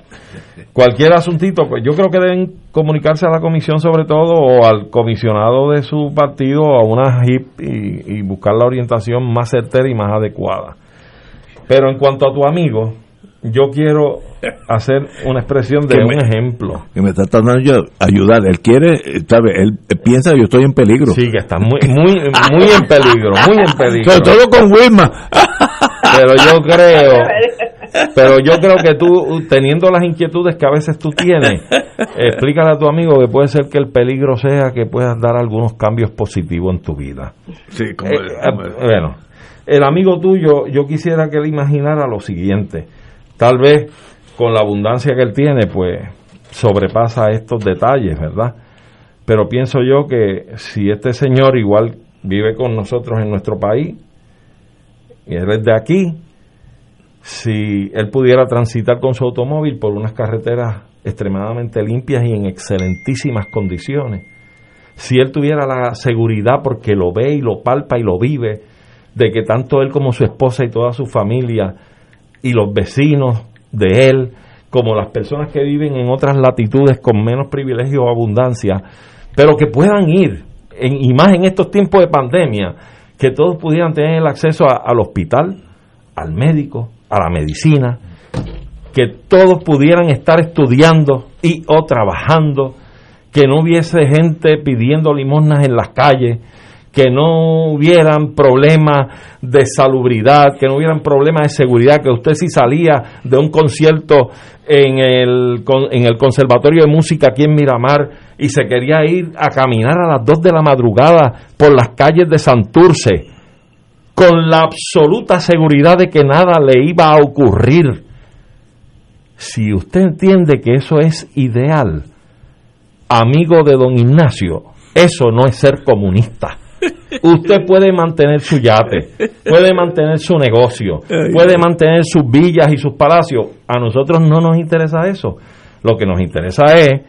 cualquier asuntito, pues yo creo que deben comunicarse a la comisión sobre todo o al comisionado de su partido o a una HIP y, y buscar la orientación más certera y más adecuada. Pero en cuanto a tu amigo, yo quiero hacer una expresión de Que un me- ejemplo. Que me está tratando de ayudar. Él quiere, ¿sabe? Él piensa que yo estoy en peligro. Sí, que está muy, muy, muy en peligro, muy en peligro. Sobre todo con Wilma. pero yo creo pero yo creo que tú teniendo las inquietudes que a veces tú tienes explícale a tu amigo que puede ser que el peligro sea que puedas dar algunos cambios positivos en tu vida Sí, como Eh, eh, como él. bueno el amigo tuyo yo quisiera que él imaginara lo siguiente tal vez con la abundancia que él tiene pues sobrepasa estos detalles verdad pero pienso yo que si este señor igual vive con nosotros en nuestro país y él es de aquí, si él pudiera transitar con su automóvil por unas carreteras extremadamente limpias y en excelentísimas condiciones, si él tuviera la seguridad porque lo ve y lo palpa y lo vive, de que tanto él como su esposa y toda su familia y los vecinos de él, como las personas que viven en otras latitudes con menos privilegios o abundancia, pero que puedan ir, en, y más en estos tiempos de pandemia, que todos pudieran tener el acceso al hospital, al médico, a la medicina, que todos pudieran estar estudiando y o trabajando, que no hubiese gente pidiendo limosnas en las calles, que no hubieran problemas de salubridad, que no hubieran problemas de seguridad, que usted si salía de un concierto en el, en el Conservatorio de Música aquí en Miramar y se quería ir a caminar a las 2 de la madrugada por las calles de Santurce, con la absoluta seguridad de que nada le iba a ocurrir. Si usted entiende que eso es ideal, amigo de don Ignacio, eso no es ser comunista. Usted puede mantener su yate, puede mantener su negocio, puede mantener sus villas y sus palacios. A nosotros no nos interesa eso. Lo que nos interesa es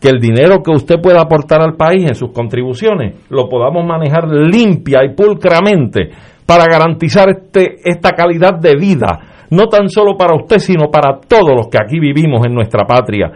que el dinero que usted pueda aportar al país en sus contribuciones lo podamos manejar limpia y pulcramente para garantizar este, esta calidad de vida, no tan solo para usted, sino para todos los que aquí vivimos en nuestra patria.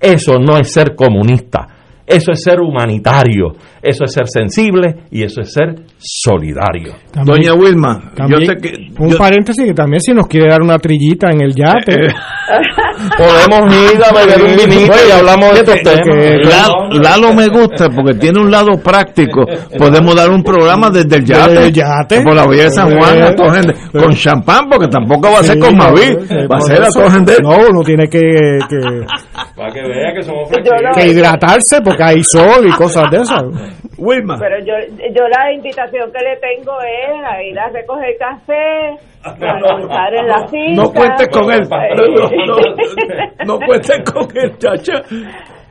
Eso no es ser comunista, eso es ser humanitario, eso es ser sensible y eso es ser solidario. Doña Wilma, También, yo sé que. un yo- paréntesis que también si nos quiere dar una trillita en el yate. Eh, Podemos ir a beber un vinito y hablamos de estos temas. Lalo, me gusta porque tiene un lado práctico. Podemos dar un programa desde el yate. Desde el yate. Por la Villa de San Juan, a todo gente, con champán, porque tampoco va a ser Sí, con Mavi, va a ser a todo gente. No, uno tiene que, que, Para que vea que somos que hidratarse porque hay sol y cosas de esas. Wilma. Pero yo, yo la invitación que le tengo es a ir a recoger café, a montar en la finca. No cuentes con él. Eh, No, no, no cuentes con él, chacha.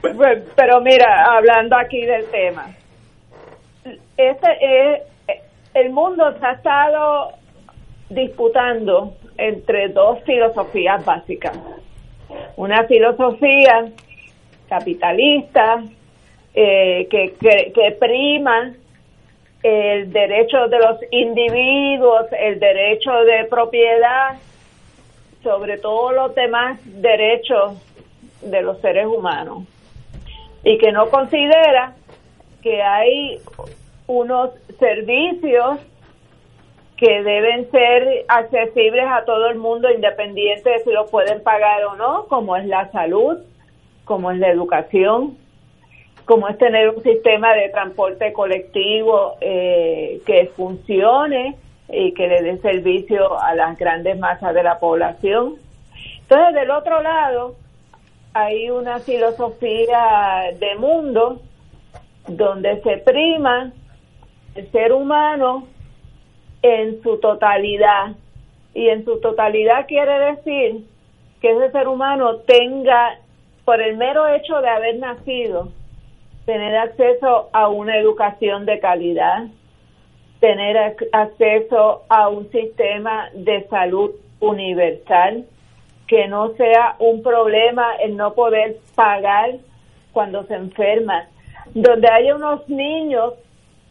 Pues, pero mira, hablando aquí del tema, este es, el mundo se ha estado disputando entre dos filosofías básicas. Una filosofía capitalista eh, que, que, que prima el derecho de los individuos, el derecho de propiedad, sobre todo los demás derechos de los seres humanos. Y que no considera que hay unos servicios que deben ser accesibles a todo el mundo independiente de si lo pueden pagar o no, como es la salud, como es la educación, como es tener un sistema de transporte colectivo eh, que funcione y que le dé servicio a las grandes masas de la población. Entonces, del otro lado, hay una filosofía de mundo donde se prima el ser humano en su totalidad. Y en su totalidad quiere decir que ese ser humano tenga, por el mero hecho de haber nacido, tener acceso a una educación de calidad, tener acceso a un sistema de salud universal, que no sea un problema el no poder pagar cuando se enferma, donde haya unos niños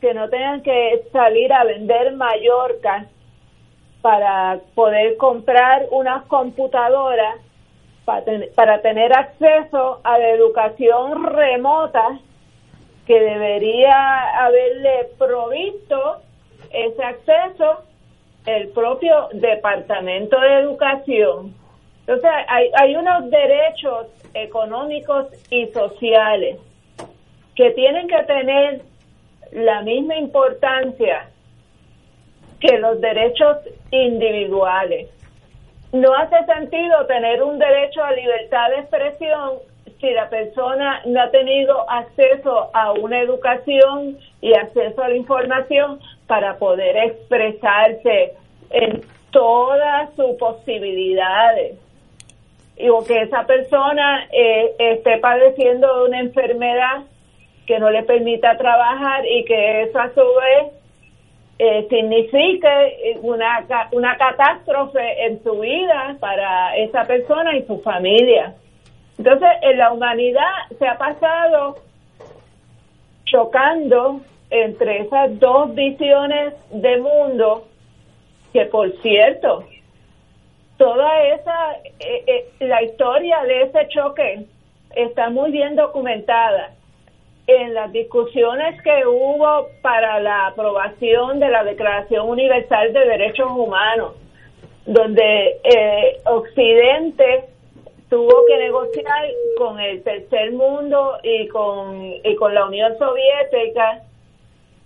que no tengan que salir a vender Mallorca para poder comprar unas computadoras para, para tener acceso a la educación remota que debería haberle provisto ese acceso el propio Departamento de Educación. Entonces, hay, hay unos derechos económicos y sociales que tienen que tener la misma importancia que los derechos individuales. No hace sentido tener un derecho a libertad de expresión si la persona no ha tenido acceso a una educación y acceso a la información para poder expresarse en todas sus posibilidades. o que esa persona eh, esté padeciendo de una enfermedad que no le permita trabajar y que eso a su vez eh, signifique una, una catástrofe en su vida para esa persona y su familia. Entonces, en la humanidad se ha pasado chocando entre esas dos visiones de mundo que, por cierto, toda esa, eh, eh, la historia de ese choque está muy bien documentada en las discusiones que hubo para la aprobación de la Declaración Universal de Derechos Humanos, donde eh, Occidente tuvo que negociar con el tercer mundo y con, y con la Unión Soviética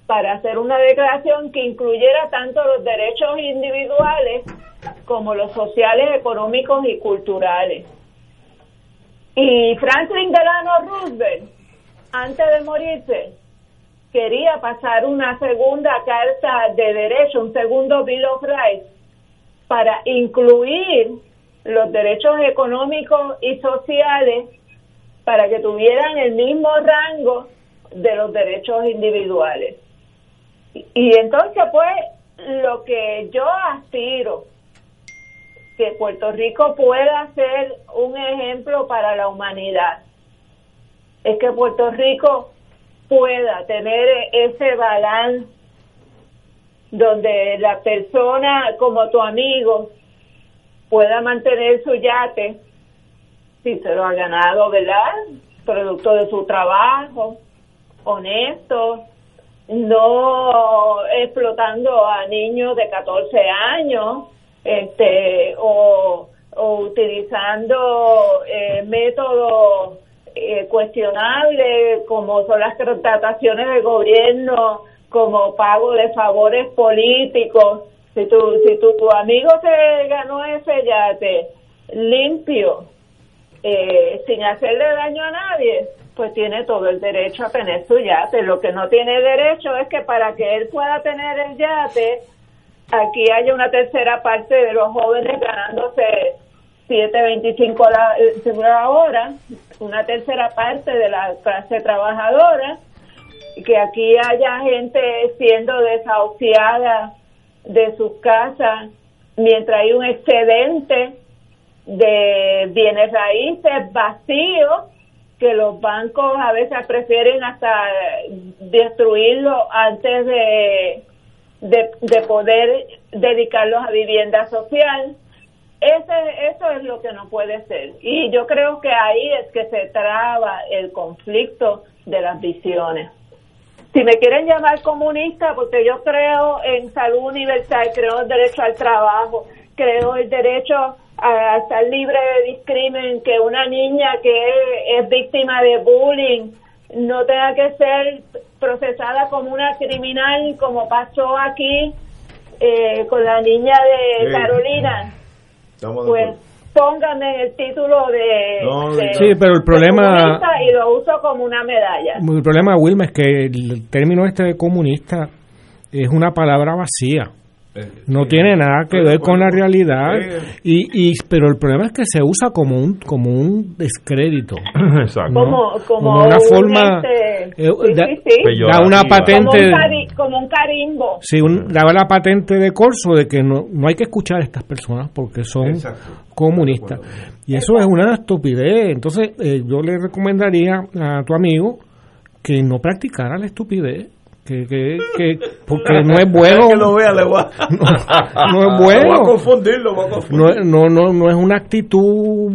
para hacer una declaración que incluyera tanto los derechos individuales como los sociales, económicos y culturales. Y Franklin Delano Roosevelt antes de morirse, quería pasar una segunda carta de derecho, un segundo Bill of Rights, para incluir los derechos económicos y sociales para que tuvieran el mismo rango de los derechos individuales. Y, entonces, pues, lo que yo aspiro, que Puerto Rico pueda ser un ejemplo para la humanidad, es que Puerto Rico pueda tener ese balance donde la persona como tu amigo pueda mantener su yate si se lo ha ganado, ¿verdad? Producto de su trabajo, honesto, no explotando a niños de 14 años, este, o, utilizando eh, métodos eh, cuestionables, como son las contrataciones del gobierno, como pago de favores políticos. Si tu, si tu, amigo se ganó ese yate limpio, eh, sin hacerle daño a nadie, pues tiene todo el derecho a tener su yate. Lo que no tiene derecho es que para que él pueda tener el yate, aquí haya una tercera parte de los jóvenes ganándose 7.25 la, la hora, una tercera parte de la clase trabajadora, que aquí haya gente siendo desahuciada de sus casas mientras hay un excedente de bienes raíces vacíos que los bancos a veces prefieren hasta destruirlo antes de, de, de poder dedicarlos a vivienda social. Ese, eso es lo que no puede ser. Y yo creo que ahí es que se traba el conflicto de las visiones. Si me quieren llamar comunista, porque yo creo en salud universal, creo en el derecho al trabajo, creo el derecho a estar libre de discrimen, que una niña que es, víctima de bullying no tenga que ser procesada como una criminal, como pasó aquí eh, con la niña de Sí. Carolina. Estamos Pues. Póngame el título de, No, de- Sí, pero el problema- y lo uso como una medalla. El problema, Wilma, es que el término este de comunista es una palabra vacía. No tiene nada que ver con la realidad. Y, y, pero el problema es que se usa como un, como un descrédito. Exacto. Como, como, una un, forma, este, eh, sí, da- sí, sí. da una como patente. un, cari- como un carimbo. Sí, un, daba la patente de corso de que no, no hay que escuchar a estas personas porque son comunistas. Y eso es una estupidez. Entonces, eh, yo le recomendaría a tu amigo que no practicara la estupidez. Que, que, que- porque no es bueno. que lo vea, le voy a- no es voy bueno. a voy a confundir. No, no, no, no es una actitud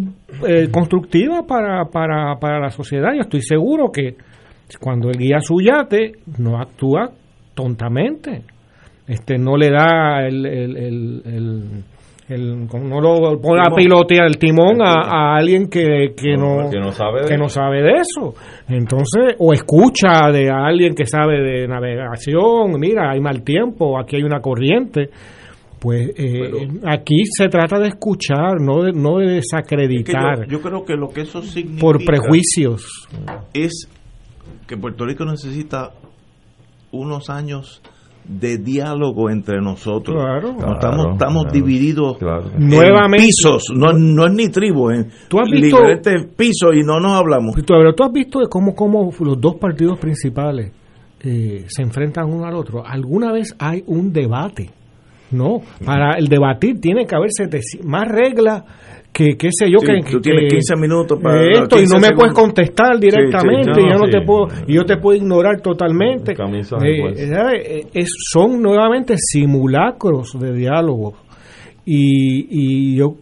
eh, constructiva para, para, para la sociedad. Yo estoy seguro que cuando él guía su yate, no actúa tontamente. Este, no le da el, el, el, el- el- no lo pone a pilotear el timón a, a alguien que, que no, que no sabe de que no eso. sabe de eso. Entonces, o escucha de alguien que sabe de navegación, mira, hay mal tiempo, aquí hay una corriente. Pues eh, aquí se trata de escuchar, no de, no de Que desacreditar yo, yo creo que lo que eso significa por prejuicios. es que Puerto Rico necesita unos años de diálogo entre nosotros. Claro. No, estamos Claro, estamos claro. divididos en Nuevamente- pisos, no, no es ni tribu, en ¿Tú has visto- diferentes pisos y no nos hablamos. Tú, pero tú has visto de cómo, cómo los dos partidos principales eh, se enfrentan uno al otro. ¿Alguna vez hay un debate? No, para el debatir tiene que haber 700 más reglas que, qué sé yo, Sí, que, tú tienes que- 15 minutos para- esto y 15 no me puedes contestar directamente Sí, sí, y yo no, no te puedo y yo te puedo ignorar totalmente Eh. ¿sabes? Eh, es- son nuevamente simulacros de diálogo y, y yo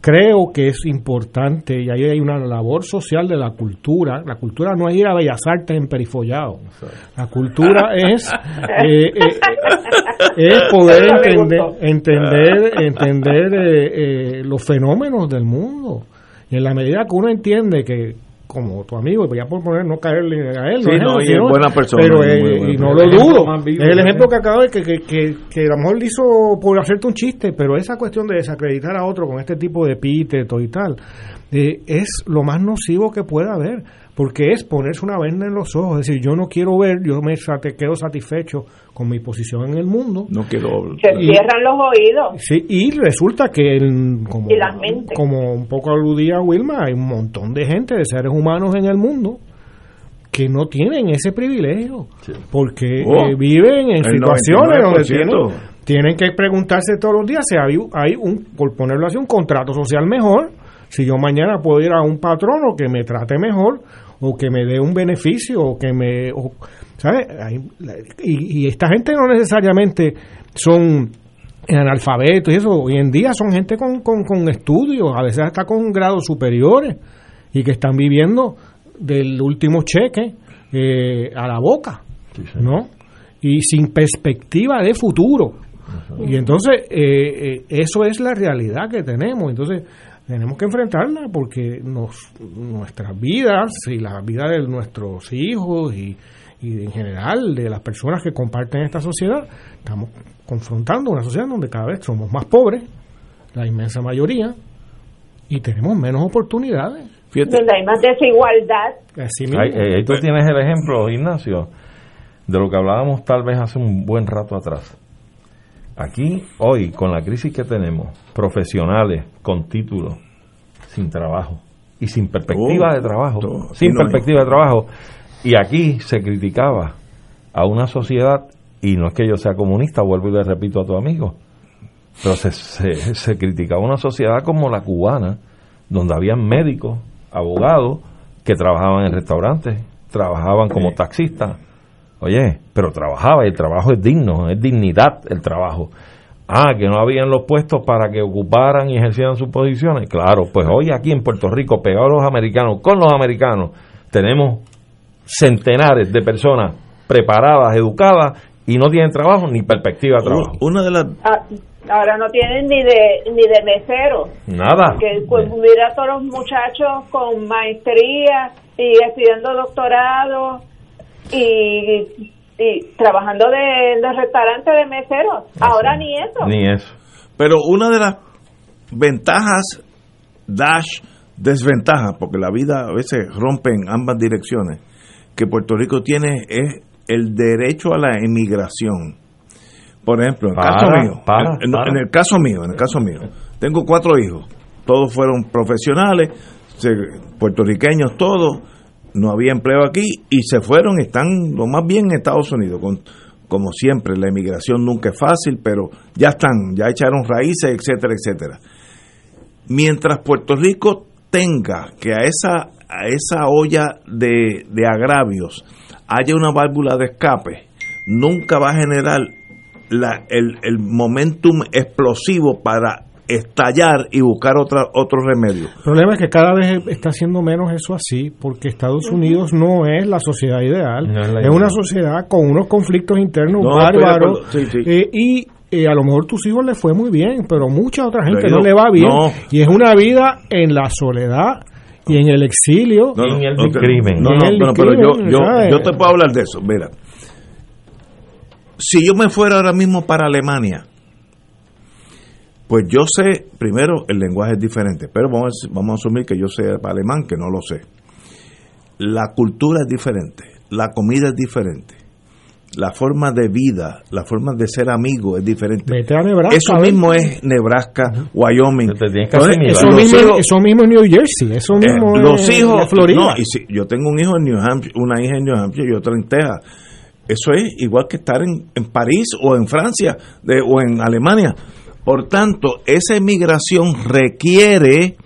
creo que es importante y ahí hay una labor social de la cultura. La cultura no es ir a Bellas Artes en Perifollado la cultura es eh, eh, es poder entender entender entender eh, eh, los fenómenos del mundo. Y en la medida que uno entiende que como tu amigo, voy a por poner no caerle a él, Sí, es no, y es buena persona, pero eh, y no persona. lo dudo, vivo es el ejemplo que acaba de que, que, que, que a lo mejor le hizo por hacerte un chiste, pero esa cuestión de desacreditar a otro con este tipo de epíteto y tal, eh, es lo más nocivo que pueda haber, porque es ponerse una venda en los ojos, es decir, yo no quiero ver, yo me sate- quedo satisfecho con mi posición en el mundo. No quiero Se Y- cierran los oídos Sí, y resulta que el- como, y las mentes. como un poco aludía Wilma, hay un montón de gente, de seres humanos en el mundo que no tienen ese privilegio, porque Oh, eh, viven en situaciones donde 99%. tienen, tienen que preguntarse todos los días si hay, hay un, por ponerlo así, un contrato social mejor, si yo mañana puedo ir a un patrono que me trate mejor o que me dé un beneficio o que me... o- ¿sabes? Hay- y, y esta gente no necesariamente son analfabetos y eso, hoy en día son gente con, con, con estudios, a veces hasta con grados superiores y que están viviendo del último cheque eh, a la boca, ¿no? Y sin perspectiva de futuro. Y entonces, eh, eh, eso es la realidad que tenemos. Entonces, tenemos que enfrentarla porque nos, nuestras vidas y la vida de nuestros hijos y, y en general de las personas que comparten esta sociedad, estamos confrontando una sociedad donde cada vez somos más pobres, la inmensa mayoría, y tenemos menos oportunidades. donde hay más desigualdad Así mismo. Ahí, ahí tú tienes el ejemplo, Ignacio, de lo que hablábamos tal vez hace un buen rato atrás. Aquí, hoy, con la crisis que tenemos, profesionales con título, sin trabajo y sin perspectiva Oh, de trabajo, todo. sin no perspectiva de trabajo. Y aquí se criticaba a una sociedad, y no es que yo sea comunista, vuelvo y le repito a tu amigo, pero se, se, se criticaba una sociedad como la cubana, donde habían médicos, abogados, que trabajaban en restaurantes, trabajaban como taxistas. Oye, pero trabajaba y el trabajo es digno, es dignidad el trabajo. Ah, que no habían los puestos para que ocuparan y ejercieran sus posiciones. Claro, pues hoy aquí en Puerto Rico, pegados a los americanos, con los americanos, tenemos centenares de personas preparadas, educadas y no tienen trabajo ni perspectiva de trabajo. Una de las Ah, Ahora no tienen ni de ni de mesero. Nada. Porque pues, mira a todos los muchachos con maestría y estudiando doctorado y, y trabajando de, de restaurante de mesero. Ahora ni eso. Ni eso. Pero una de las ventajas, dash, desventajas, porque la vida a veces rompe en ambas direcciones, que Puerto Rico tiene es el derecho a la emigración. Por ejemplo, en el Para, caso mío, para, en, para. en el caso mío, en el caso mío, tengo cuatro hijos, todos fueron profesionales, puertorriqueños todos, no había empleo aquí y se fueron, están lo más bien en Estados Unidos, con, como siempre, la emigración nunca es fácil, pero ya están, ya echaron raíces, etcétera, etcétera. Mientras Puerto Rico tenga que a esa, a esa olla de, de agravios haya una válvula de escape, nunca va a generar la- el, el momentum explosivo para estallar y buscar otra, otro remedio. El problema es que cada vez está haciendo menos eso así, porque Estados Unidos no es la sociedad ideal. No es la es ideal. una sociedad con unos conflictos internos No, bárbaros. acuerdo. Sí, sí. eh, y eh, a lo mejor tus hijos les fue muy bien, pero mucha otra gente no le va bien. no. Y es una vida en la soledad y en el exilio. No, no, en el ok. discrimen. No, no, el pero, pero yo, yo, yo te puedo hablar de eso. Mira, si yo me fuera ahora mismo para Alemania, pues yo sé, primero, el lenguaje es diferente, pero vamos a, vamos a asumir que yo sé alemán, que no lo sé. La cultura es diferente, la comida es diferente, la forma de vida, la forma de ser amigo es diferente. Vete a Nebraska. Eso mismo es Nebraska, Wyoming. Entonces. Eso mismo, hijos- eso mismo es New Jersey, eso eh, mismo los es hijos, la Florida. no, y si yo tengo un hijo en New Hampshire, una hija en New Hampshire y otra en Texas. Eso es igual que estar en, en París o en Francia de, o en Alemania. Por tanto, esa emigración requiere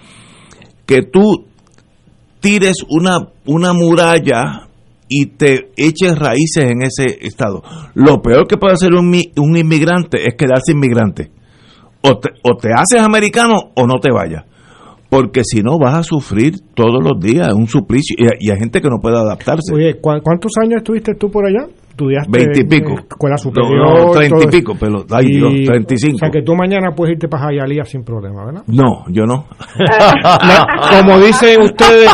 que tú tires una, una muralla y te eches raíces en ese estado. Lo peor que puede hacer un, un inmigrante es quedarse inmigrante. O te, o te haces americano o no te vayas. Porque si no vas a sufrir todos los días, un suplicio. Y, hay gente que no puede adaptarse. Oye, ¿cu- ¿cuántos años estuviste tú por allá? ¿Estudiaste Veinte y pico. en Escuela No, superior. no, treinta y todo eso? pico, pero, ay, Dios, y cinco. O sea, que tú mañana puedes irte para Jayalía sin problema, ¿verdad? No, yo no. Na- como dicen ustedes,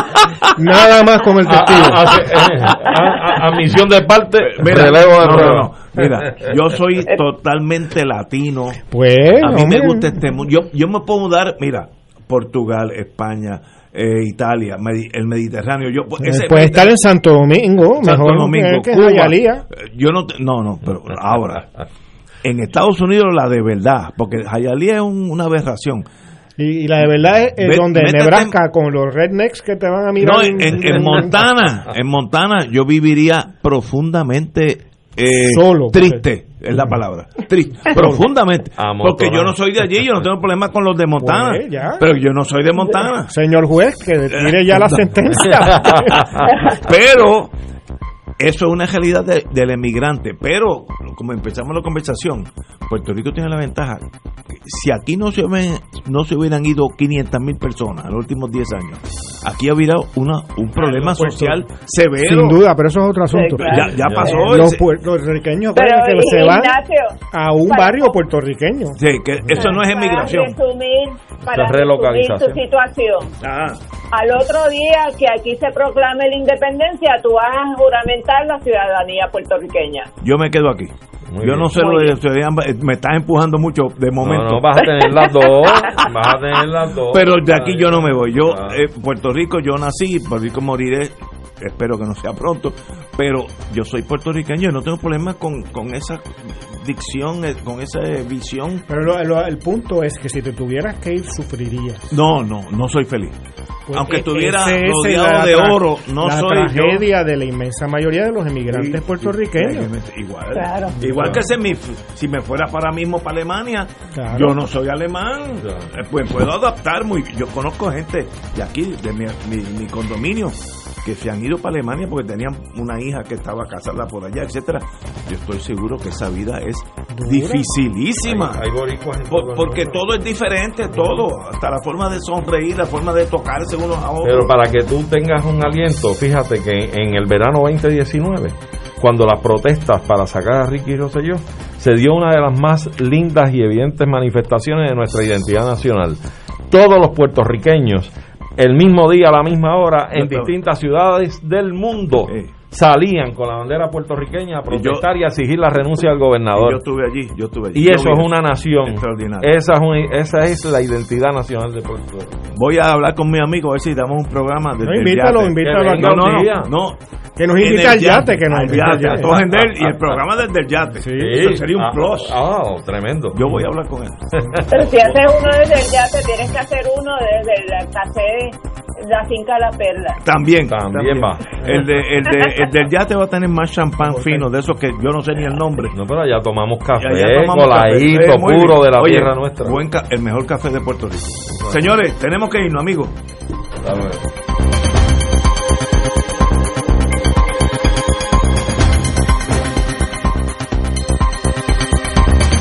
nada más con el testigo. A, a- a- a misión de parte, Mira, relevo de no, no, no. Mira, yo soy totalmente latino. Pues, a mí me hombre. gusta este mundo. Yo, yo me puedo mudar, mira, Portugal, España, eh, Italia, Medi- el Mediterráneo. Yo, Eh, ese puedes estar en Santo Domingo, Santo mejor Domingo, que, que Cuba. Jayalía. Eh, Yo no, te- no, no, pero ahora. En Estados Unidos la de verdad, porque Hialeah es un- una aberración. Y, y la de verdad es, es Ve- donde métete Nebraska, con los rednecks que te van a mirar. No, en, en- en Montana, en Montana yo viviría profundamente eh, Solo, triste, es la palabra, triste, profundamente, porque yo no soy de allí, yo no tengo problemas con los de Montana, Pues, ya. pero yo no soy de Montana. Señor juez, que tire ya la sentencia. pero eso es una realidad de- del emigrante. Pero, como empezamos la conversación, Puerto Rico tiene la ventaja. Si aquí no se, ven- no se hubieran ido 500 mil personas en los últimos 10 años, aquí hubiera una, un problema Puerto- social severo. Sin duda, pero eso es otro asunto. Ya, ya pasó. Los ese- puertorriqueños Pero, acuérdense que se van Ignacio, a un para- barrio puertorriqueño. Sí, que eso no es para emigración. resumir, para es resumir relocalización. tu situación. Ah, Al otro día que aquí se proclame la independencia, tú vas a juramentar la ciudadanía puertorriqueña. yo me quedo aquí. Muy yo bien. no sé lo de ciudadanía, me estás empujando mucho de momento. No, no, vas a tener las dos. Vas a tener las dos. Pero de aquí yo no me voy. Yo, Ah. eh, Puerto Rico, yo nací, Puerto Rico moriré, espero que no sea pronto, pero yo soy puertorriqueño y no tengo problema con, con esa dicción, eh, con esa visión. Pero lo- lo- el punto es que si te tuvieras que ir, sufrirías. No, no, no soy feliz. Pues Aunque estuviera ese es rodeado la de oro, no la soy yo. tragedia de la inmensa mayoría de los emigrantes puertorriqueños. Igual, Claro. igual que ese mi- si me fuera para mismo para Alemania, Claro. yo no soy alemán, eh, pues puedo adaptar muy. Yo conozco gente de aquí, de mi, mi- mi condominio, que se han ido para Alemania porque tenían una hija que estaba casada por allá, etcétera. Yo estoy seguro que esa vida es dificilísima. Hay- hay boricuas en Por- porque todo es diferente, todo, hasta la forma de sonreír, la forma de tocarse unos a otros. Pero para que tú tengas un aliento, fíjate que en el verano 2019, cuando las protestas para sacar a Ricky Rosselló, se dio una de las más lindas y evidentes manifestaciones de nuestra identidad nacional. Todos los puertorriqueños, el mismo día, a la misma hora, en distintas ciudades del mundo, salían con la bandera puertorriqueña a protestar y, a exigir la renuncia del Y yo gobernador. estuve allí, yo estuve allí. Y Yo eso es una nación. Extraordinario. Esa es, un- esa es la identidad nacional de Puerto Rico. Voy a hablar con mi amigo a ver si damos un programa de No, invítalo, invítalo no, no, no, no. Que nos invite el al yate, que nos invite al yate, y el programa desde el yate. Eso sería un Ah, plus. Ah, tremendo. Yo voy a hablar con él. Pero si haces uno desde el yate, tienes que hacer uno desde el café, la finca La Perla. También, También va. El, de, el, de, el del yate va a tener más champán fino, de esos que yo no sé ni el nombre. No, pero ya tomamos café, Ya- ya tomamos coladito, café. Puro bien. de la Oye, tierra nuestra. Buen el mejor café de Puerto Rico. Señores, tenemos que irnos, amigos. Hasta luego.